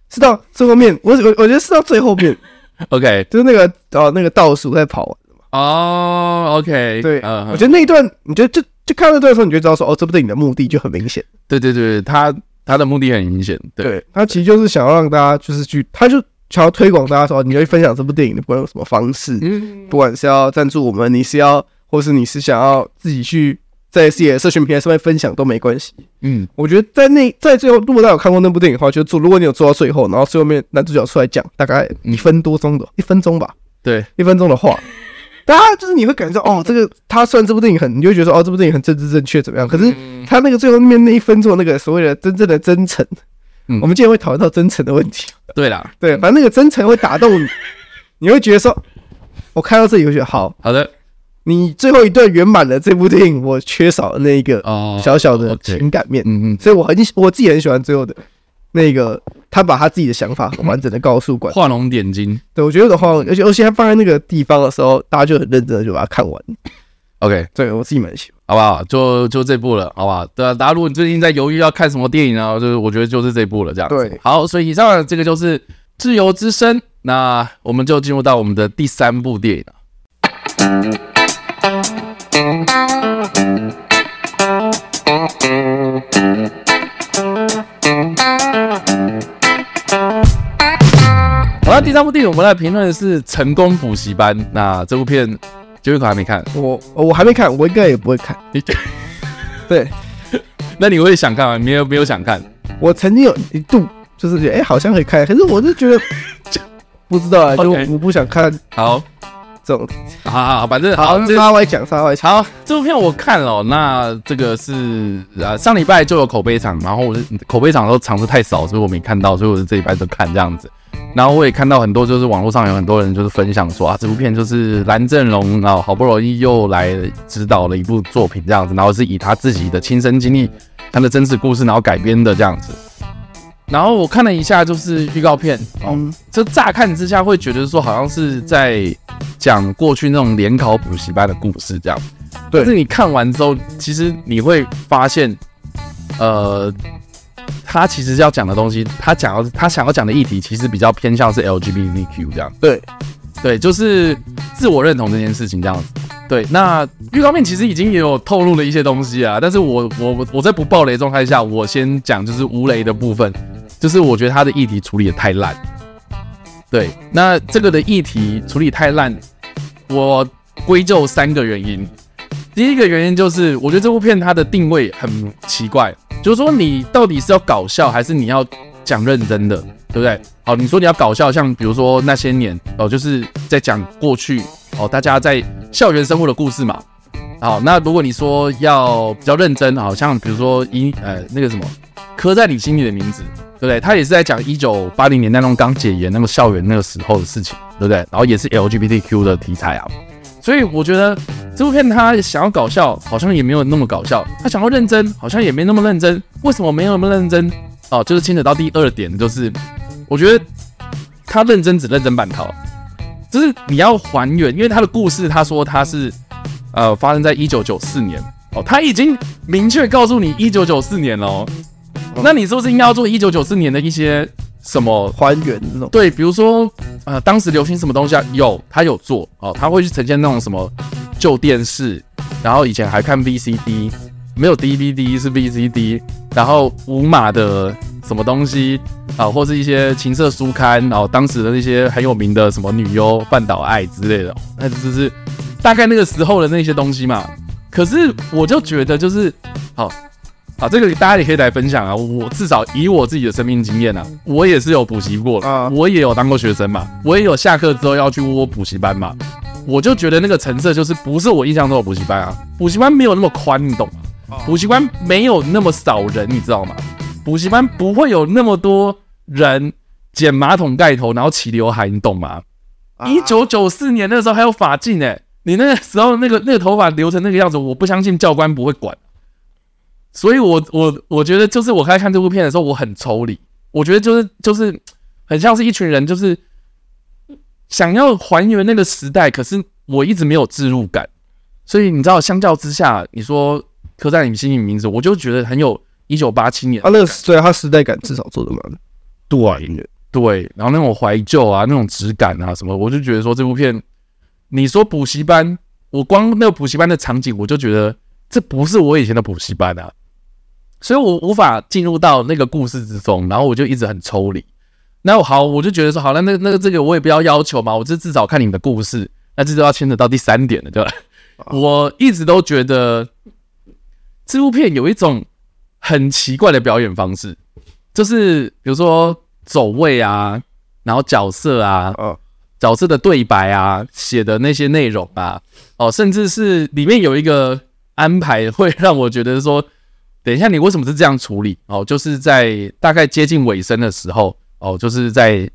是到最后面，我我我觉得是到最后面，OK，就是那个哦那个倒数在跑完了嘛。哦、oh,，OK，对，嗯、uh，huh. 我觉得那一段，你觉得就就看到那段的时候，你就知道说哦，这部电影的目的就很明显。对对对，他他的目的很明显，对，他其实就是想要让大家就是去，他就想要推广大家说，你会分享这部电影你，不管用什么方式，嗯，不管是要赞助我们，你是要，或是你是想要自己去。在自己的社群平台上面分享都没关系。嗯，我觉得在那在最后，如果大家有看过那部电影的话，就做。如果你有做到最后，然后最后面男主角出来讲，大概一分多钟的，一分钟吧。对，一分钟的话，大家就是你会感觉到哦，这个 他虽然这部电影很，你就会觉得说哦，这部电影很政治正确怎么样？可是他那个最后面那一分钟那个所谓的真正的真诚，嗯，我们今天会讨论到真诚的问题。对啦，对，反正那个真诚会打动你，你会觉得说，我看到这里会觉得好好的。你最后一段圆满了这部电影，我缺少了那一个小小的情感面，嗯嗯，所以我很我自己很喜欢最后的那个，他把他自己的想法很完整的告诉观众，画龙点睛。对，我觉得的话，而且而且他放在那个地方的时候，大家就很认真的就把它看完。OK，对我自己蛮喜欢，好不好？就就这部了，好不好？对啊，大家如果你最近在犹豫要看什么电影啊，就是我觉得就是这部了，这样子。对，好，所以以上这个就是《自由之声》，那我们就进入到我们的第三部电影了。第三部电影我们来评论的是《成功补习班》。那这部片，Jericho 还没看，我我还没看，我应该也不会看。对，那你会想看吗？没有没有想看。我曾经有一度就是觉得，哎、欸，好像可以看，可是我就觉得 不知道啊，就我不想看。好。好好好，反正好，稍微讲稍微讲。好，这部片我看了，那这个是呃上礼拜就有口碑场，然后我是口碑场都场次太少，所以我没看到，所以我是这礼拜就看这样子。然后我也看到很多，就是网络上有很多人就是分享说啊，这部片就是蓝正龙，然后好不容易又来指导了一部作品这样子，然后是以他自己的亲身经历、他的真实故事，然后改编的这样子。然后我看了一下，就是预告片，嗯，就乍看之下会觉得说好像是在讲过去那种联考补习班的故事这样，对。但是你看完之后，其实你会发现，呃，他其实要讲的东西，他讲要他想要讲的议题，其实比较偏向是 LGBTQ 这样。对，对，就是自我认同这件事情这样子。对，那预告片其实已经也有透露了一些东西啊，但是我我我在不爆雷状态下，我先讲就是无雷的部分，就是我觉得他的议题处理的太烂。对，那这个的议题处理太烂，我归咎三个原因。第一个原因就是，我觉得这部片它的定位很奇怪，就是说你到底是要搞笑，还是你要讲认真的，对不对？好，你说你要搞笑，像比如说那些年哦，就是在讲过去哦，大家在校园生活的故事嘛。好，那如果你说要比较认真，好像比如说一呃那个什么刻在你心里的名字。对不对？他也是在讲一九八零年代那种刚解严那个校园那个时候的事情，对不对？然后也是 LGBTQ 的题材啊，所以我觉得这部片他想要搞笑，好像也没有那么搞笑；他想要认真，好像也没那么认真。为什么没有那么认真？哦，就是牵扯到第二点，就是我觉得他认真只认真半套，就是你要还原，因为他的故事，他说他是呃发生在一九九四年哦，他已经明确告诉你一九九四年了哦。那你是不是应该要做一九九四年的一些什么还原这种？对，比如说呃，当时流行什么东西啊？有，他有做哦，他会去呈现那种什么旧电视，然后以前还看 VCD，没有 DVD 是 VCD，然后无码的什么东西啊，或是一些情色书刊，然后当时的那些很有名的什么女优半岛爱之类的，那就是大概那个时候的那些东西嘛。可是我就觉得就是好。啊，这个大家也可以来分享啊。我至少以我自己的生命经验啊，我也是有补习过啊，我也有当过学生嘛，我也有下课之后要去窝补习班嘛。我就觉得那个成色就是不是我印象中的补习班啊，补习班没有那么宽，你懂吗？补习班没有那么少人，你知道吗？补习班不会有那么多人剪马桶盖头然后齐刘海，你懂吗？一九九四年那时候还有发禁诶，你那个时候那个那个头发留成那个样子，我不相信教官不会管。所以我，我我我觉得，就是我开始看这部片的时候，我很抽离。我觉得就是就是很像是一群人，就是想要还原那个时代，可是我一直没有置入感。所以你知道，相较之下，你说刻在你心里名字，我就觉得很有一九八七年。啊，那个对他时代感至少做的蛮对对，然后那种怀旧啊，那种质感啊什么，我就觉得说这部片，你说补习班，我光那个补习班的场景，我就觉得这不是我以前的补习班啊。所以我无法进入到那个故事之中，然后我就一直很抽离。那我好，我就觉得说，好了，那那个这个我也不要要求嘛，我就至少看你们的故事。那这就要牵扯到第三点了，对吧？我一直都觉得这部片有一种很奇怪的表演方式，就是比如说走位啊，然后角色啊，角色的对白啊，写的那些内容啊，哦，甚至是里面有一个安排，会让我觉得说。等一下，你为什么是这样处理？哦，就是在大概接近尾声的时候，哦，就是在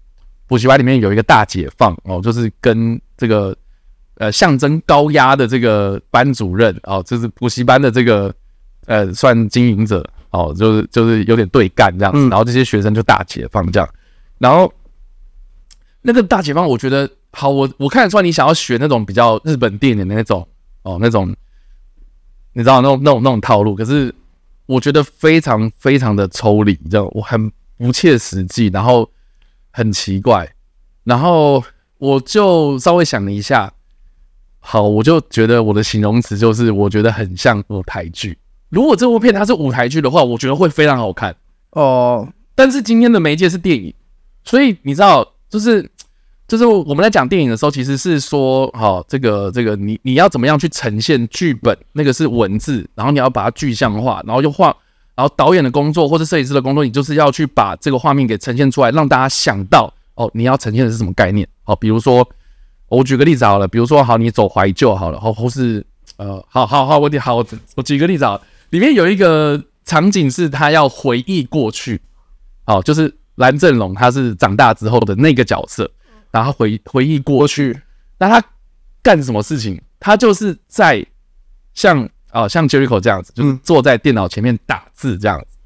补习班里面有一个大解放，哦，就是跟这个呃象征高压的这个班主任，哦，就是补习班的这个呃算经营者，哦，就是就是有点对干这样子，然后这些学生就大解放这样，然后那个大解放，我觉得好，我我看得出来你想要学那种比较日本电影的那种，哦，那种你知道那种那种那种套路，可是。我觉得非常非常的抽离，这样我很不切实际，然后很奇怪，然后我就稍微想了一下，好，我就觉得我的形容词就是我觉得很像舞台剧。如果这部片它是舞台剧的话，我觉得会非常好看哦。但是今天的媒介是电影，所以你知道，就是。就是我们在讲电影的时候，其实是说，好，这个这个，你你要怎么样去呈现剧本？那个是文字，然后你要把它具象化，然后就画，然后导演的工作或者摄影师的工作，你就是要去把这个画面给呈现出来，让大家想到，哦，你要呈现的是什么概念？好，比如说，我举个例子好了，比如说，好，你走怀旧好了，或或是，呃，好好好，我好，我我举个例子啊，里面有一个场景是他要回忆过去，好，就是蓝正龙他是长大之后的那个角色。然后回回忆过去，那他干什么事情？他就是在像啊、呃，像 Jericho 这样子，就是坐在电脑前面打字这样子。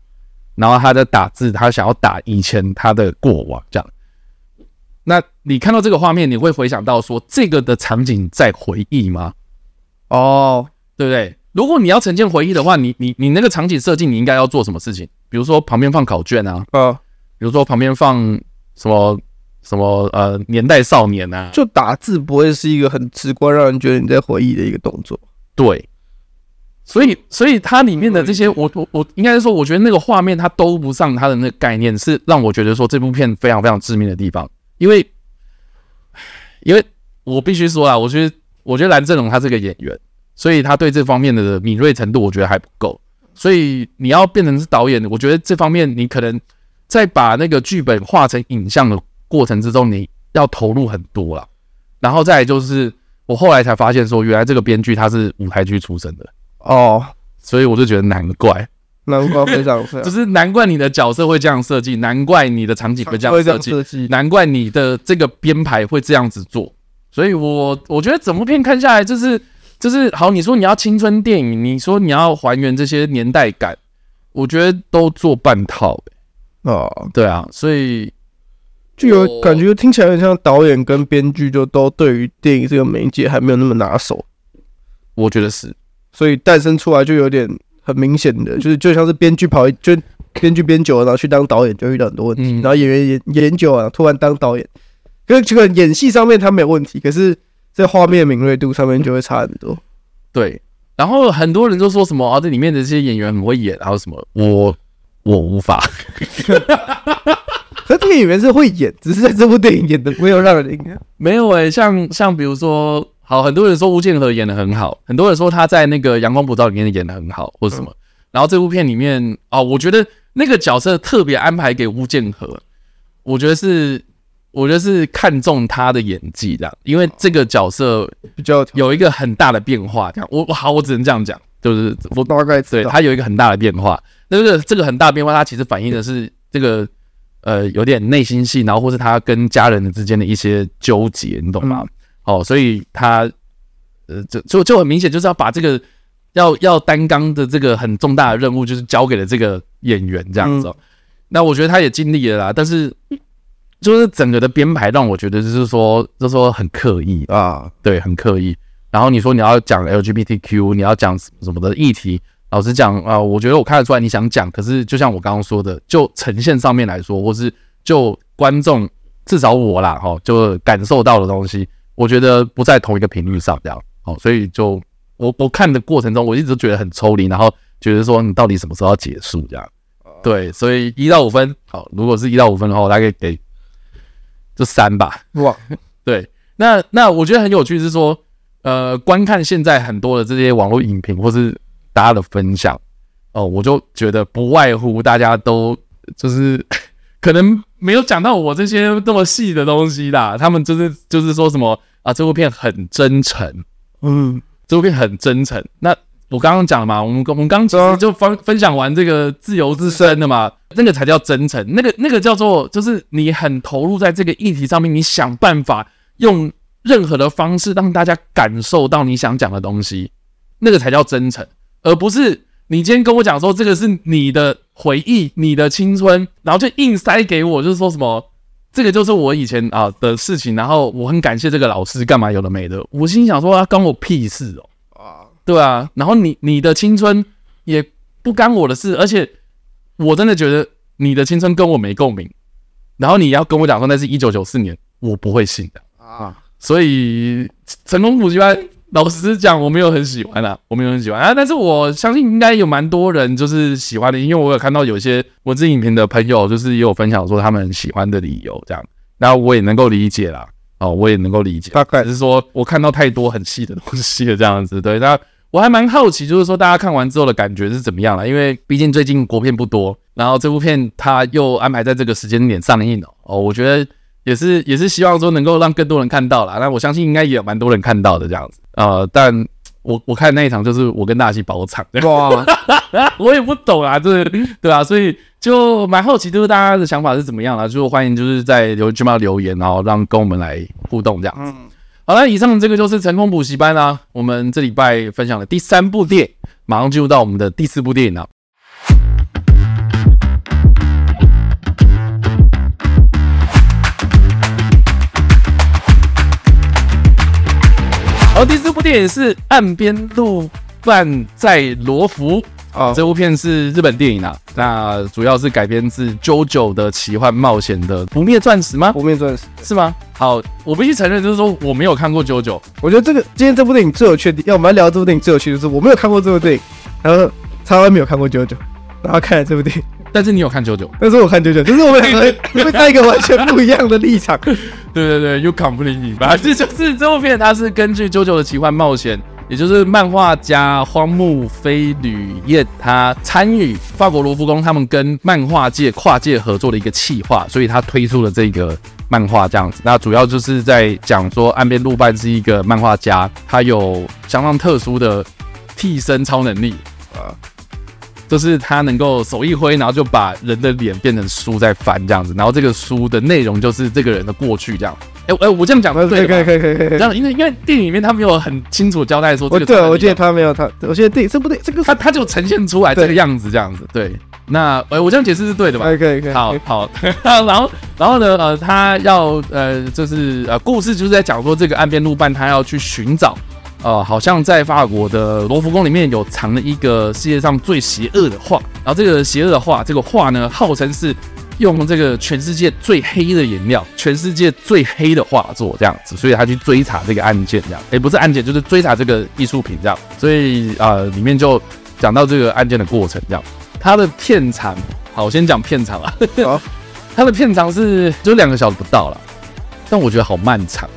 然后他在打字，他想要打以前他的过往这样。那你看到这个画面，你会回想到说这个的场景在回忆吗？哦，对不对？如果你要呈现回忆的话，你你你那个场景设计，你应该要做什么事情？比如说旁边放考卷啊，呃，比如说旁边放什么什么呃年代少年啊，就打字不会是一个很直观让人觉得你在回忆的一个动作。对，所以所以它里面的这些，我我我应该是说，我觉得那个画面它兜不上它的那个概念，是让我觉得说这部片非常非常致命的地方，因为因为我必须说啊，我觉得我觉得蓝正龙他是个演员。所以他对这方面的敏锐程度，我觉得还不够。所以你要变成是导演，我觉得这方面你可能再把那个剧本画成影像的过程之中，你要投入很多了。然后再来就是，我后来才发现说，原来这个编剧他是舞台剧出身的哦，所以我就觉得难怪，难怪非常非常，就是难怪你的角色会这样设计，难怪你的场景会这样设计，难怪你的这个编排会这样子做。所以我我觉得整部片看下来就是。就是好，你说你要青春电影，你说你要还原这些年代感，我觉得都做半套欸。哦，对啊，所以就有感觉听起来很像导演跟编剧就都对于电影这个媒介还没有那么拿手。我觉得是，所以诞生出来就有点很明显的，就是就像是编剧跑就编剧编久了，然后去当导演就遇到很多问题，然后演员演演久了突然当导演，可是这个演戏上面他没有问题，可是。在画面敏锐度上面就会差很多，对。然后很多人都说什么啊，这里面的这些演员很会演，然后什么，我我无法。可这个演员是会演，只是在这部电影演的没有让人。没有诶、欸，像像比如说，好，很多人说吴建和演的很好，很多人说他在那个《阳光普照》里面演的很好，或者什么。嗯、然后这部片里面哦，我觉得那个角色特别安排给吴建和，我觉得是。我觉得是看中他的演技这样，因为这个角色比较有一个很大的变化。这样，我好，我只能这样讲，就是我大概对他有一个很大的变化。那这个这个很大的变化，它其实反映的是这个呃有点内心戏，然后或是他跟家人的之间的一些纠结，你懂吗？哦，所以他呃就就就很明显，就是要把这个要要担纲的这个很重大的任务，就是交给了这个演员这样子。那我觉得他也尽力了啦，但是。就是整个的编排让我觉得就是说，就是说很刻意啊，对，很刻意。然后你说你要讲 LGBTQ，你要讲什么什么的议题，老实讲啊，我觉得我看得出来你想讲，可是就像我刚刚说的，就呈现上面来说，或是就观众至少我啦，哈，就感受到的东西，我觉得不在同一个频率上，这样，好，所以就我我看的过程中，我一直都觉得很抽离，然后觉得说你到底什么时候要结束这样，对，所以一到五分，好，如果是一到五分的话，我大概给。就三吧，哇，对，那那我觉得很有趣是说，呃，观看现在很多的这些网络影评或是大家的分享，哦，我就觉得不外乎大家都就是 可能没有讲到我这些那么细的东西啦，他们就是就是说什么啊，这部片很真诚，嗯，这部片很真诚，那。我刚刚讲了嘛，我们我们刚刚就分分享完这个自由之声的嘛，那个才叫真诚，那个那个叫做就是你很投入在这个议题上面，你想办法用任何的方式让大家感受到你想讲的东西，那个才叫真诚，而不是你今天跟我讲说这个是你的回忆、你的青春，然后就硬塞给我，就是说什么这个就是我以前啊的事情，然后我很感谢这个老师干嘛有的没的，我心想说啊，关我屁事哦啊。对啊，然后你你的青春也不干我的事，而且我真的觉得你的青春跟我没共鸣，然后你要跟我讲说那是一九九四年，我不会信的啊。所以成功补习班，老实讲我没有很喜欢啊，我没有很喜欢啊，但是我相信应该有蛮多人就是喜欢的，因为我有看到有些文字影评的朋友就是也有分享说他们喜欢的理由这样，然后我也能够理解啦。哦，我也能够理解，大概是说我看到太多很细的东西了这样子，对，那。我还蛮好奇，就是说大家看完之后的感觉是怎么样了？因为毕竟最近国片不多，然后这部片它又安排在这个时间点上映了哦，我觉得也是也是希望说能够让更多人看到啦。那我相信应该也有蛮多人看到的这样子，呃，但我我看那一场就是我跟大西包场，哇，我也不懂啊，这对啊，所以就蛮好奇，就是大家的想法是怎么样啦？就欢迎就是在留言区嘛留言，然后让跟我们来互动这样子。好了，以上这个就是成功补习班啦、啊。我们这礼拜分享的第三部电影，马上进入到我们的第四部电影了。好，第四部电影是《岸边露伴在罗浮。哦，这部片是日本电影啊，那主要是改编自《JoJo 的奇幻冒险》的《不灭钻石》吗？不灭钻石是吗？好，我必须承认，就是说我没有看过《JoJo》。我觉得这个今天这部电影最有趣的，要我们来聊这部电影最有趣的是，我没有看过这部电影，然后他还没有看过《JoJo》，然后看了这部电影。但是你有看《JoJo》，但是我看《JoJo》，就是我们两个 会在一个完全不一样的立场。对对对，You completely，反正就是这部片，它是根据《JoJo 的奇幻冒险》。也就是漫画家荒木飞吕彦，他参与法国罗浮宫他们跟漫画界跨界合作的一个企划，所以他推出了这个漫画这样子。那主要就是在讲说，岸边露伴是一个漫画家，他有相当特殊的替身超能力啊，就是他能够手一挥，然后就把人的脸变成书在翻这样子，然后这个书的内容就是这个人的过去这样。哎、欸、哎，我这样讲的对，可以可以可以可以。这样，因为因为电影里面他没有很清楚交代说这个。对，我记得他没有他，我记得电影这不对，这个他他就呈现出来这个样子，这样子。对，那哎，我这样解释是对的吧？可以可以可以。好好，然后然后呢，呃，他要呃，就是呃，故事就是在讲说这个岸边路伴他要去寻找，呃，好像在法国的罗浮宫里面有藏了一个世界上最邪恶的画，然后这个邪恶的画，这个画呢，号称是。用这个全世界最黑的颜料，全世界最黑的画作这样子，所以他去追查这个案件，这样，也不是案件，就是追查这个艺术品这样，所以啊、呃，里面就讲到这个案件的过程这样。它的片长，好，我先讲片长啊，好，它的片长是就两个小时不到了，但我觉得好漫长。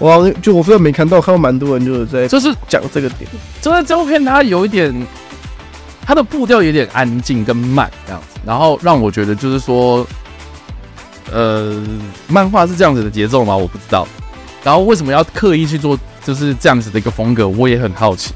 哇，就我虽然没看到，看到蛮多人就是在就是讲这个点，就是这部片它有一点。它的步调有点安静跟慢这样子，然后让我觉得就是说，呃，漫画是这样子的节奏吗？我不知道。然后为什么要刻意去做就是这样子的一个风格？我也很好奇。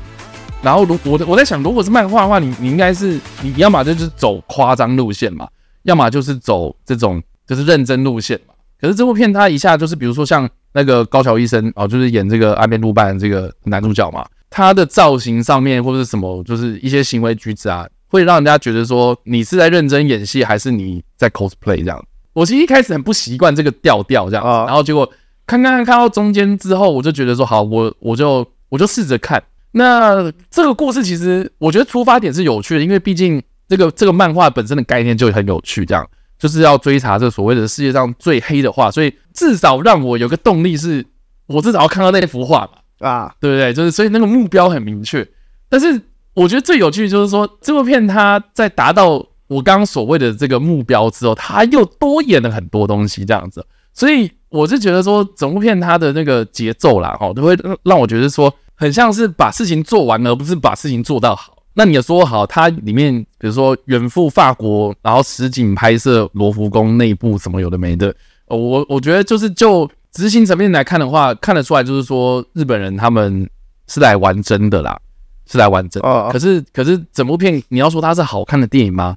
然后如我我在想，如果是漫画的话，你你应该是你要么就是走夸张路线嘛，要么就是走这种就是认真路线嘛。可是这部片它一下就是比如说像那个高桥医生哦，就是演这个岸边露伴这个男主角嘛。他的造型上面或者是什么，就是一些行为举止啊，会让人家觉得说你是在认真演戏，还是你在 cosplay 这样。我其实一开始很不习惯这个调调这样，然后结果看看看到中间之后，我就觉得说好，我我就我就试着看。那这个故事其实我觉得出发点是有趣的，因为毕竟这个这个漫画本身的概念就很有趣，这样就是要追查这所谓的世界上最黑的画，所以至少让我有个动力是，我至少要看到那幅画嘛。啊，对不对？就是所以那个目标很明确，但是我觉得最有趣的就是说，这部片它在达到我刚刚所谓的这个目标之后，它又多演了很多东西，这样子。所以我是觉得说，整部片它的那个节奏啦，哦，都会让我觉得说，很像是把事情做完了，而不是把事情做到好。那你也说好，它里面比如说远赴法国，然后实景拍摄罗浮宫内部什么有的没的，我我觉得就是就。执行层面来看的话，看得出来就是说日本人他们是来玩真的啦，是来玩真的。Oh. 可是可是整部片你要说它是好看的电影吗？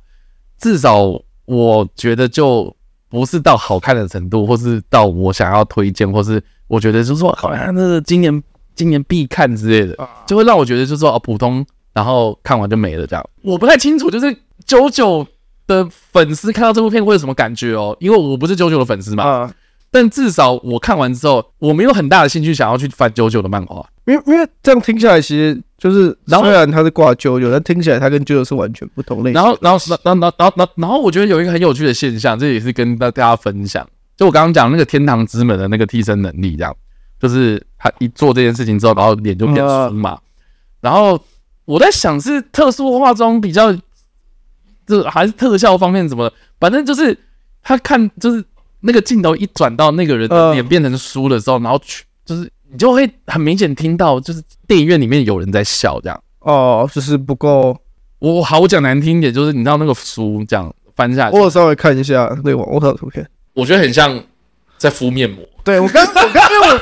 至少我觉得就不是到好看的程度，或是到我想要推荐，或是我觉得就是说好像那个今年今年必看之类的，就会让我觉得就是说啊普通，然后看完就没了这样。我不太清楚，就是 JoJo 的粉丝看到这部片会有什么感觉哦？因为我不是 JoJo 的粉丝嘛。Uh. 但至少我看完之后，我没有很大的兴趣想要去翻 JoJo 的漫画，因为因为这样听下来，其实就是虽然他是挂 JoJo，但听起来他跟 JoJo 是完全不同类型。然后然后然后然后然后然后我觉得有一个很有趣的现象，这也是跟大大家分享。就我刚刚讲那个天堂之门的那个替身能力，这样就是他一做这件事情之后，然后脸就变粗嘛。然后我在想是特殊化妆比较，就还是特效方面怎么，反正就是他看就是。那个镜头一转到那个人的脸变成书的时候，呃、然后去就是你就会很明显听到，就是电影院里面有人在笑这样。哦，就是不够。我好讲难听一点，就是你知道那个书这样翻下去，我稍微看一下那个网络上的图片，我觉得很像在敷面膜。对我刚我刚因为我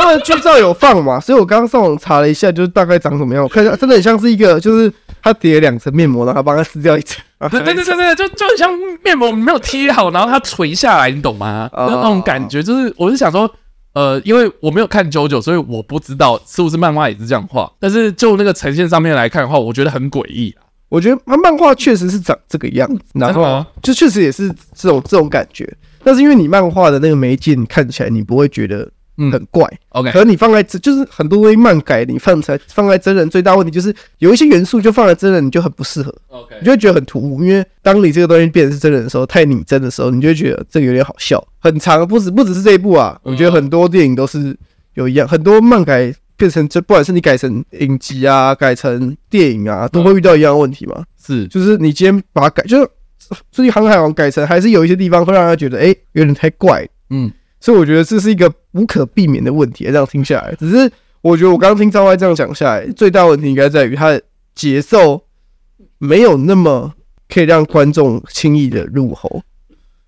他们剧照有放嘛，所以我刚刚上网查了一下，就是大概长什么样。我看一下，真的很像是一个，就是他叠了两层面膜，然后帮他撕掉一层。对对对对，就就很像面膜没有贴好，然后它垂下来，你懂吗？那那种感觉就是，我是想说，呃，因为我没有看 JoJo，所以我不知道是不是漫画也是这样画。但是就那个呈现上面来看的话，我觉得很诡异啊。我觉得它漫画确实是长这个样子，然后就确实也是这种这种感觉。但是因为你漫画的那个媒介，你看起来你不会觉得嗯，很怪。OK，可是你放在就是很多东西漫改，你放在放在真人最大问题就是有一些元素就放在真人，你就很不适合。OK，你就会觉得很突兀，因为当你这个东西变成是真人的时候，太拟真的时候，你就会觉得这个有点好笑。很长，不止不只是这一部啊，我觉得很多电影都是有一样，很多漫改变成这，不管是你改成影集啊，改成电影啊，都会遇到一样的问题嘛。是，就是你今天把它改，就是最近《航海王》改成，还是有一些地方会让人觉得，哎、欸，有点太怪。嗯。所以我觉得这是一个无可避免的问题，这样听下来，只是我觉得我刚听赵歪这样讲下来，最大问题应该在于它的节奏没有那么可以让观众轻易的入喉。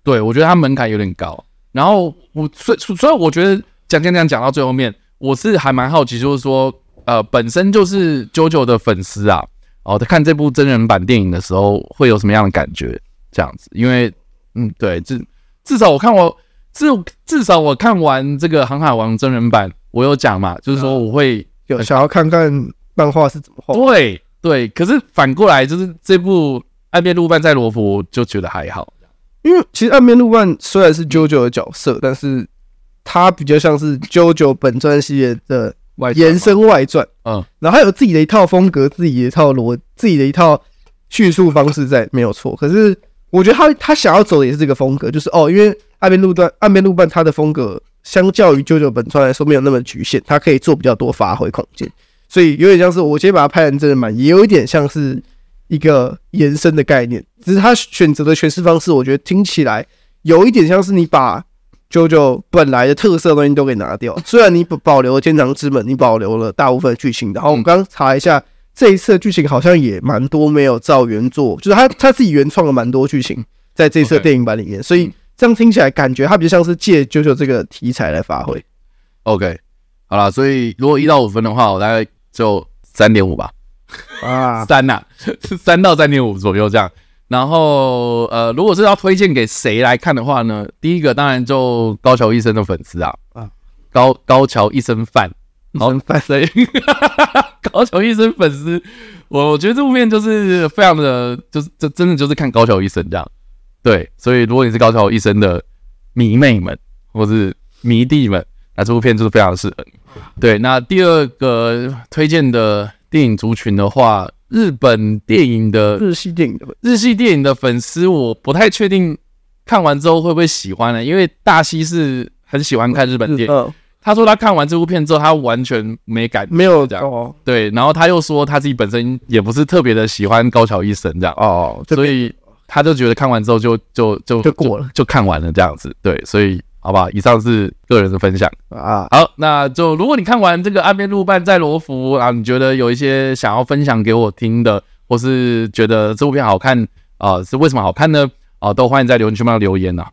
对，我觉得他门槛有点高。然后我所以所以我觉得讲讲讲讲到最后面，我是还蛮好奇，就是说呃，本身就是 JoJo 的粉丝啊，哦，在看这部真人版电影的时候会有什么样的感觉？这样子，因为嗯，对，至至少我看我。至至少我看完这个《航海王》真人版，我有讲嘛，就是说我会有想要看看漫画是怎么画。对对，可是反过来就是这部《岸边露伴在罗浮》就觉得还好，因为其实岸边露伴虽然是 JoJo 的角色，但是他比较像是 JoJo 本传系列的延伸外传。嗯，然后他有自己的一套风格，自己的一套逻，自己的一套叙述方式在，没有错。可是我觉得他他想要走的也是这个风格，就是哦，因为。岸边路段，岸边路伴，它的风格相较于 JoJo 本川来说没有那么局限，它可以做比较多发挥空间，所以有点像是我今天把它拍成真人版，也有一点像是一个延伸的概念。只是他选择的诠释方式，我觉得听起来有一点像是你把 JoJo 本来的特色的东西都给拿掉。虽然你保保留了天堂之门，你保留了大部分剧情，然后我们刚刚查一下，这一次的剧情好像也蛮多没有照原作，就是他他自己原创了蛮多剧情在这次的电影版里面，所以。这样听起来感觉它比较像是借 JoJo 这个题材来发挥。OK，好了，所以如果一到五分的话，我大概就三点五吧。啊，三呐，三到三点五左右这样。然后呃，如果是要推荐给谁来看的话呢？第一个当然就高桥医生的粉丝啊，啊，高高桥医生饭，好饭谁？高桥医生粉丝，我我觉得这部片就是非常的，就是这真的就是看高桥医生这样。对，所以如果你是高桥医生的迷妹们或是迷弟们，那这部片就是非常适合你。对，那第二个推荐的电影族群的话，日本电影的日系电影的日系电影的粉丝，我不太确定看完之后会不会喜欢呢？因为大西是很喜欢看日本电影，他说他看完这部片之后，他完全没感觉，没有这样。对，然后他又说他自己本身也不是特别的喜欢高桥一生这样哦，所以。他就觉得看完之后就就就就过了，就看完了这样子，对，所以好吧，以上是个人的分享啊。好，那就如果你看完这个岸边路伴在罗浮啊，你觉得有一些想要分享给我听的，或是觉得这部片好看啊，是为什么好看呢？啊，都欢迎在留言区帮我留言呐、啊。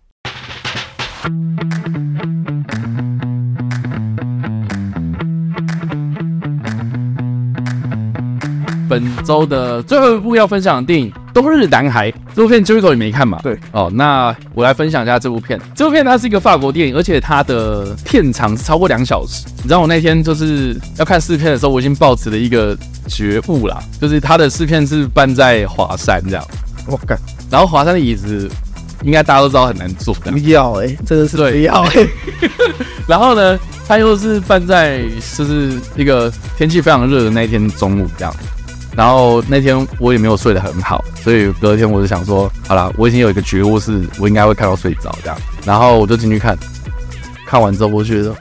本周的最后一部要分享的电影《冬日男孩》这部片，Jericho 也没看嘛？对哦，那我来分享一下这部片。这部片它是一个法国电影，而且它的片长是超过两小时。你知道我那天就是要看试片的时候，我已经抱持了一个觉悟啦，就是它的试片是办在华山这样。我靠！然后华山的椅子应该大家都知道很难坐的。不要哎、欸，真的是不要哎。然后呢，它又是办在就是一个天气非常热的那一天中午这样。然后那天我也没有睡得很好，所以隔天我就想说，好啦，我已经有一个觉悟，是我应该会看到睡着这样。然后我就进去看，看完之后我觉得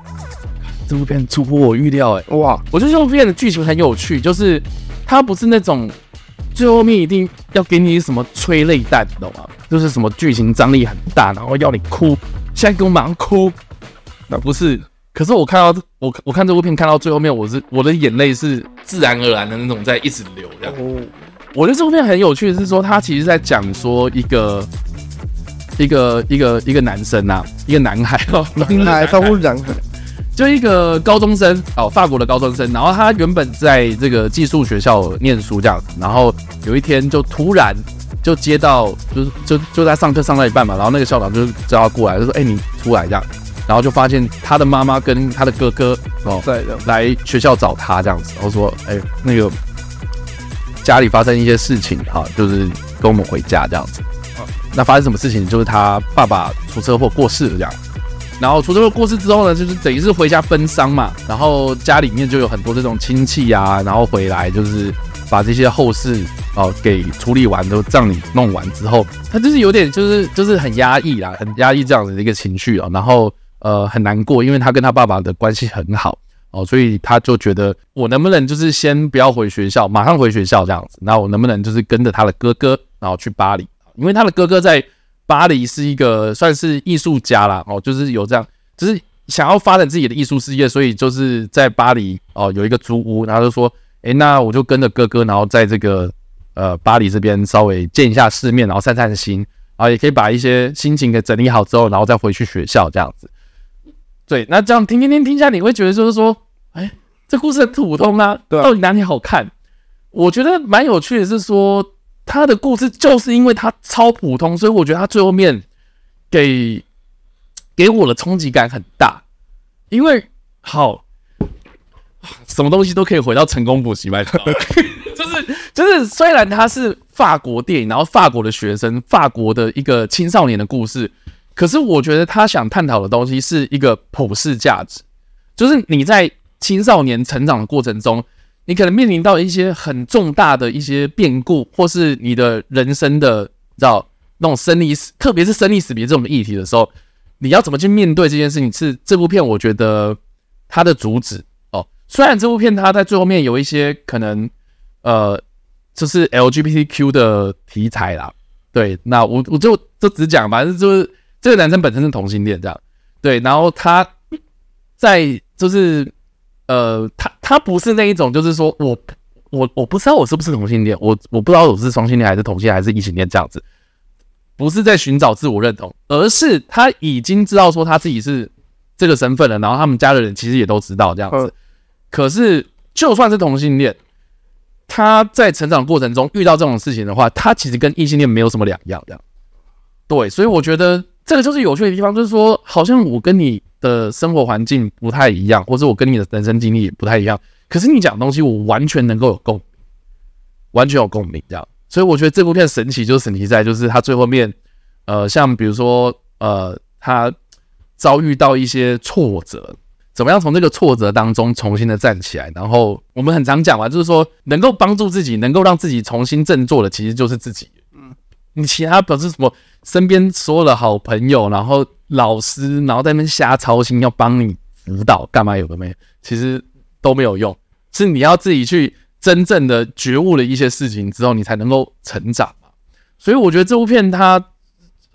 这部片出乎我预料，哎，哇！我觉得这部片的剧情很有趣，就是它不是那种最后面一定要给你什么催泪弹，你懂吗？就是什么剧情张力很大，然后要你哭，现在给我马上哭，那不是。可是我看到我我看这部片看到最后面，我是我的眼泪是自然而然的那种在一直流这样。我觉得这部片很有趣的是说，他其实在讲说一个一个一个一个男生呐，一个男孩哦，男孩，超乎男孩，就一个高中生哦，法国的高中生，然后他原本在这个寄宿学校念书这样子，然后有一天就突然就接到就是就就在上课上到一半嘛，然后那个校长就叫他过来，就说：“哎，你出来这样。”然后就发现他的妈妈跟他的哥哥哦在来学校找他这样子，然后说：“哎，那个家里发生一些事情哈，就是跟我们回家这样子。”那发生什么事情？就是他爸爸出车祸过世了这样。然后出车祸过世之后呢，就是等于是回家奔丧嘛，然后家里面就有很多这种亲戚啊，然后回来就是把这些后事哦给处理完，都葬礼弄完之后，他就是有点就是就是很压抑啦，很压抑这样子的一个情绪哦，然后呃很难过，因为他跟他爸爸的关系很好哦，所以他就觉得我能不能就是先不要回学校，马上回学校这样子，那我能不能就是跟着他的哥哥，然后去巴黎，因为他的哥哥在。巴黎是一个算是艺术家啦，哦，就是有这样，就是想要发展自己的艺术事业，所以就是在巴黎哦有一个租屋，然后就说，诶，那我就跟着哥哥，然后在这个呃巴黎这边稍微见一下世面，然后散散心，然后也可以把一些心情给整理好之后，然后再回去学校这样子。对，那这样听听听听下，你会觉得就是说，哎，这故事很普通啊，对啊，到底哪里好看？我觉得蛮有趣的是说。他的故事就是因为他超普通，所以我觉得他最后面给给我的冲击感很大。因为好，什么东西都可以回到成功补习班，就是就是，虽然他是法国电影，然后法国的学生，法国的一个青少年的故事，可是我觉得他想探讨的东西是一个普世价值，就是你在青少年成长的过程中。你可能面临到一些很重大的一些变故，或是你的人生的，你知道那种生离死，特别是生离死别这种议题的时候，你要怎么去面对这件事情？是这部片我觉得它的主旨哦。虽然这部片它在最后面有一些可能，呃，就是 LGBTQ 的题材啦，对，那我我就就只讲吧，就是这个男生本身是同性恋这样，对，然后他在就是。呃，他他不是那一种，就是说我我我不知道我是不是同性恋，我我不知道我是双性恋还是同性恋还是异性恋这样子，不是在寻找自我认同，而是他已经知道说他自己是这个身份了，然后他们家的人其实也都知道这样子。可是就算是同性恋，他在成长过程中遇到这种事情的话，他其实跟异性恋没有什么两样这样。对，所以我觉得这个就是有趣的地方，就是说好像我跟你。的生活环境不太一样，或者我跟你的人生经历也不太一样，可是你讲的东西我完全能够有共鸣，完全有共鸣，这样。所以我觉得这部片神奇就是神奇在，就是他最后面，呃，像比如说，呃，他遭遇到一些挫折，怎么样从这个挫折当中重新的站起来？然后我们很常讲嘛，就是说能够帮助自己，能够让自己重新振作的，其实就是自己。嗯，你其他表示什么？身边所有的好朋友，然后。老师，然后在那边瞎操心，要帮你辅导干嘛？有的没，其实都没有用。是你要自己去真正的觉悟了一些事情之后，你才能够成长。所以我觉得这部片它，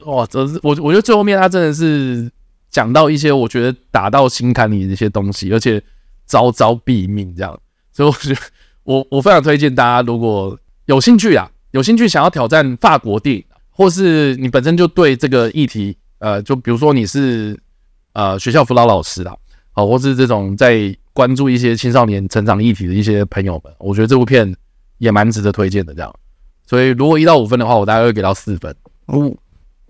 哇，这是我我觉得最后面它真的是讲到一些我觉得打到心坎里的一些东西，而且招招毙命这样。所以我觉得我我非常推荐大家，如果有兴趣啊，有兴趣想要挑战法国电影，或是你本身就对这个议题。呃，就比如说你是呃学校辅导老师啦，好，或是这种在关注一些青少年成长议题的一些朋友们，我觉得这部片也蛮值得推荐的。这样，所以如果一到五分的话，我大概会给到四分。哦，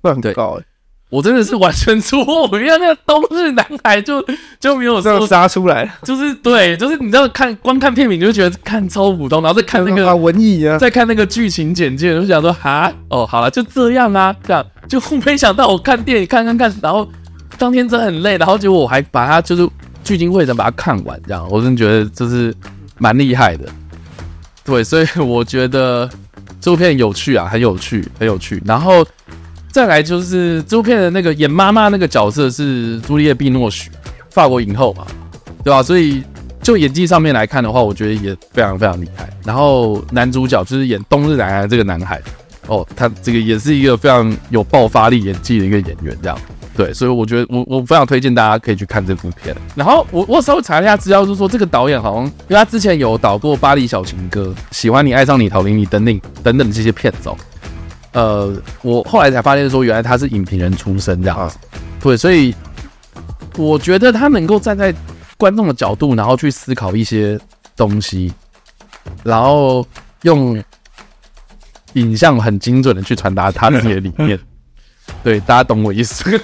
那很高哎，我真的是完全出乎我意料，那个冬日男孩就就没有这样杀出来，就是对，就是你知道看光看片名就觉得看超普通，然后再看那个文艺啊，再看那个剧情简介，就想说哈哦，好了，就这样啊，这样。就没想到我看电影看看看，然后当天真的很累，然后结果我还把它就是聚精会神把它看完，这样我真的觉得就是蛮厉害的。对，所以我觉得这部片有趣啊，很有趣，很有趣。然后再来就是这部片的那个演妈妈那个角色是朱丽叶·碧诺许，法国影后嘛，对吧？所以就演技上面来看的话，我觉得也非常非常厉害。然后男主角就是演冬日男孩这个男孩。哦，他这个也是一个非常有爆发力演技的一个演员，这样对，所以我觉得我我非常推荐大家可以去看这部片。然后我我稍微查了一下资料，就是说这个导演好像因为他之前有导过《巴黎小情歌》《喜欢你爱上你逃离你》等等等等这些片子。呃，我后来才发现说，原来他是影评人出身这样子，对，所以我觉得他能够站在观众的角度，然后去思考一些东西，然后用。影像很精准的去传达他自己的理念，对，大家懂我意思。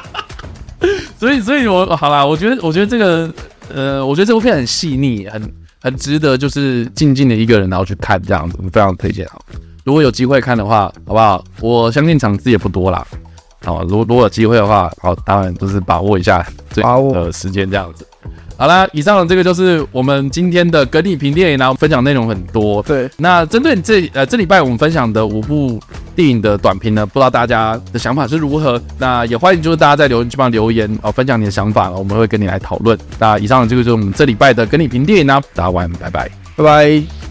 所以，所以我好啦，我觉得，我觉得这个，呃，我觉得这部片很细腻，很很值得，就是静静的一个人然后去看这样子，我非常推荐。好，如果有机会看的话，好不好？我相信场次也不多啦，好，如果如果有机会的话，好，当然就是把握一下这的时间这样子。好啦，以上的这个就是我们今天的跟你评电影，然后分享内容很多。对，那针对这呃这礼拜我们分享的五部电影的短评呢，不知道大家的想法是如何？那也欢迎就是大家在留言区帮留言哦，分享你的想法，我们会跟你来讨论。那以上的这个就是我们这礼拜的跟你评电影呢，大家晚安，拜拜，拜拜。